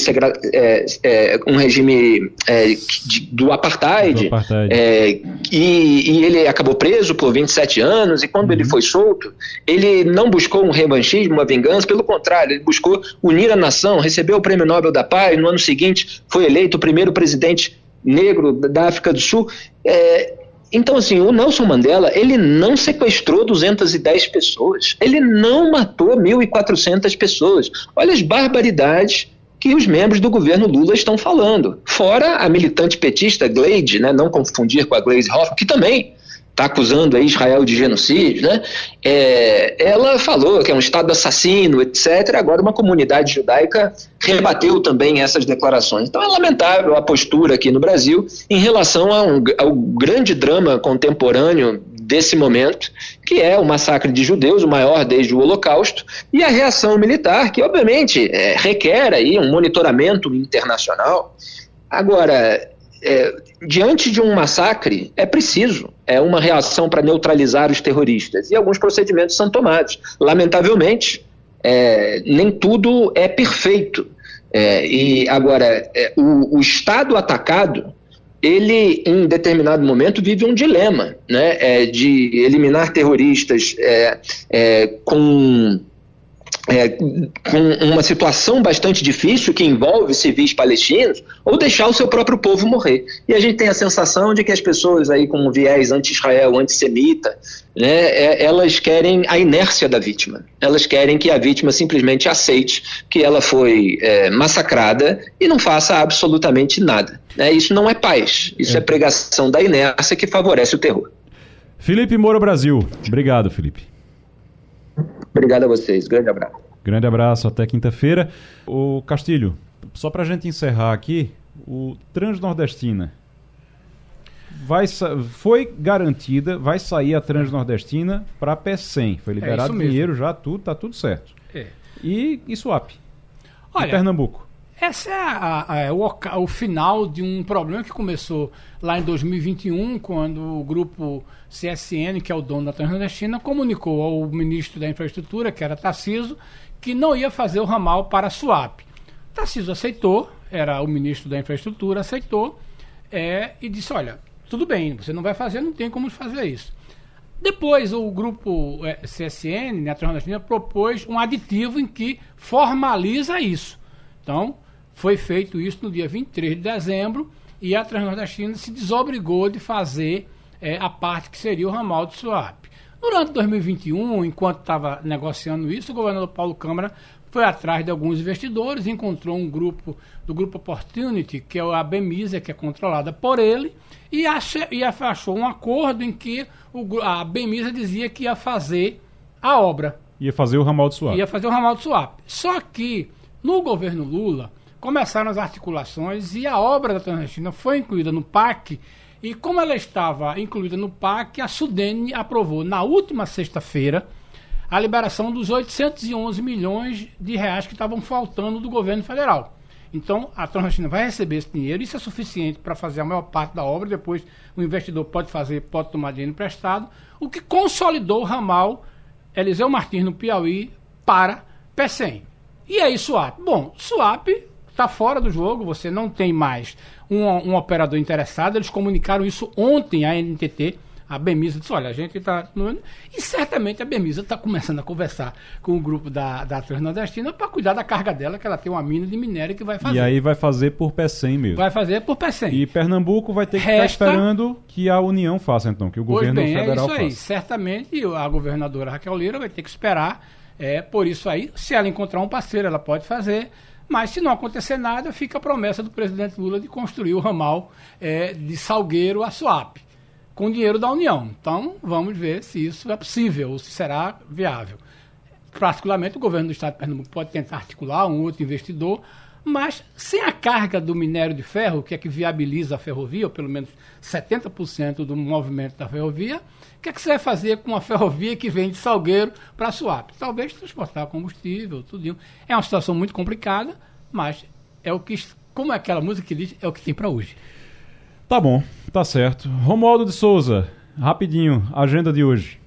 é, é, um regime é, de, do apartheid, do apartheid. É, e, e, ele acabou preso por 27 anos, e quando uhum. ele foi solto, ele não buscou um revanchismo, uma vingança, pelo contrário, ele buscou unir a nação, recebeu o Prêmio Nobel da Paz, no ano seguinte foi eleito o primeiro presidente negro da África do Sul. É, então, assim, o Nelson Mandela, ele não sequestrou 210 pessoas, ele não matou 1.400 pessoas. Olha as barbaridades que os membros do governo Lula estão falando. Fora a militante petista Gleide, né, não confundir com a Glaze Hoffman, que também está acusando Israel de genocídio, né? É, ela falou que é um Estado assassino, etc. Agora uma comunidade judaica rebateu também essas declarações. Então é lamentável a postura aqui no Brasil em relação um, ao grande drama contemporâneo desse momento, que é o massacre de judeus, o maior desde o Holocausto, e a reação militar, que obviamente é, requer aí um monitoramento internacional. Agora, é, diante de um massacre, é preciso é uma reação para neutralizar os terroristas. E alguns procedimentos são tomados. Lamentavelmente, é, nem tudo é perfeito. É, e agora, é, o, o, Estado atacado, ele, em determinado momento, vive um dilema né, é, de eliminar terroristas é, com é, com uma situação bastante difícil que envolve civis palestinos, ou deixar o seu próprio povo morrer. E a gente tem a sensação de que as pessoas aí com um viés anti-Israel, antissemita, né, é, elas querem a inércia da vítima. Elas querem que a vítima simplesmente aceite que ela foi é, massacrada e não faça absolutamente nada. Né? Isso não é paz, isso é. é pregação da inércia que favorece o terror. Felipe Moura Brasil. Obrigado, Felipe. Obrigado a vocês. Grande abraço. Grande abraço. Até quinta-feira. O Castilho, só para a gente encerrar aqui, o Transnordestina vai foi garantida, vai sair a Transnordestina para P100. Foi é liberado é dinheiro já, tudo, tá tudo certo. É. E, e swap? Olha, Pernambuco. Essa é a, a, é o, o, final de um problema que começou lá em 2021, quando o grupo CSN, que é o dono da Transnordestina, comunicou ao ministro da Infraestrutura, que era Tarciso, que não ia fazer o ramal para a SUAP. Tarciso aceitou, era o ministro da Infraestrutura, aceitou é, e disse: olha, tudo bem, você não vai fazer, não tem como fazer isso. Depois o grupo é, CSN, né, a Transnordestina, propôs um aditivo em que formaliza isso. Então, foi feito isso no dia 23 de dezembro e a Transnordestina se desobrigou de fazer é, a parte que seria o ramal de swap. Durante 2021, enquanto estava negociando isso, o governador Paulo Câmara foi atrás de alguns investidores, encontrou um grupo do grupo Opportunity, que é a Bemisa, que é controlada por ele, e, acha, e achou um acordo em que o, a Bemisa dizia que ia fazer a obra. Ia fazer o ramal de swap. Ia fazer o ramal de swap. Só que no governo Lula começaram as articulações e a obra da Transargentina foi incluída no PAC. E como ela estava incluída no PAC, a Sudene aprovou na última sexta-feira a liberação dos 811 milhões de reais que estavam faltando do governo federal. Então, a Transargentina vai receber esse dinheiro, isso é suficiente para fazer a maior parte da obra, depois o investidor pode fazer, pode tomar dinheiro emprestado, o que consolidou o ramal Eliseu Martins no Piauí para PECEM. E aí, swap? Bom, swap está fora do jogo, você não tem mais um, um operador interessado, eles comunicaram isso ontem à NTT, a Bemisa disse, olha, a gente está... E certamente a Bemisa está começando a conversar com o grupo da, da Transnordestina para cuidar da carga dela, que ela tem uma mina de minério que vai fazer. E aí vai fazer por PECEM mesmo. Vai fazer por PECEM. E Pernambuco vai ter que Resta... ficar esperando que a União faça, então, que o pois governo bem, federal é isso aí. Faça. Certamente a governadora Raquel Lira vai ter que esperar é, por isso aí. Se ela encontrar um parceiro, ela pode fazer. Mas se não acontecer nada, fica a promessa do presidente Lula de construir o ramal é, de Salgueiro a Suape com dinheiro da União. Então, vamos ver se isso é possível ou se será viável. Particularmente, o governo do Estado de Pernambuco pode tentar articular um outro investidor, mas sem a carga do minério de ferro, que é que viabiliza a ferrovia, ou pelo menos 70% do movimento da ferrovia, que, é que você vai fazer com a ferrovia que vem de Salgueiro para Suape? Talvez transportar combustível, tudo. É uma situação muito complicada, mas é o que, como é aquela música que diz, é o que tem para hoje. Tá bom, tá certo. Romualdo de Souza, rapidinho, agenda de hoje.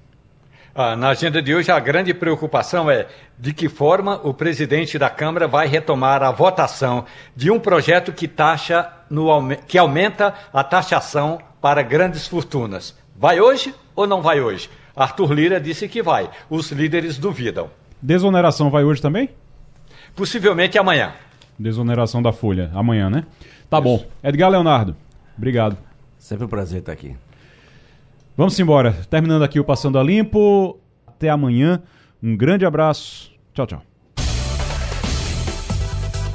Ah, na agenda de hoje, a grande preocupação é de que forma o presidente da Câmara vai retomar a votação de um projeto que, taxa no, que aumenta a taxação para grandes fortunas. Vai hoje ou não vai hoje? Arthur Lira disse que vai. Os líderes duvidam. Desoneração vai hoje também? Possivelmente amanhã. Desoneração da Folha, amanhã, né? Tá Isso. bom. Edgar Leonardo. Obrigado. Sempre um prazer estar aqui. Vamos embora. Terminando aqui o Passando a Limpo. Até amanhã. Um grande abraço. Tchau, tchau.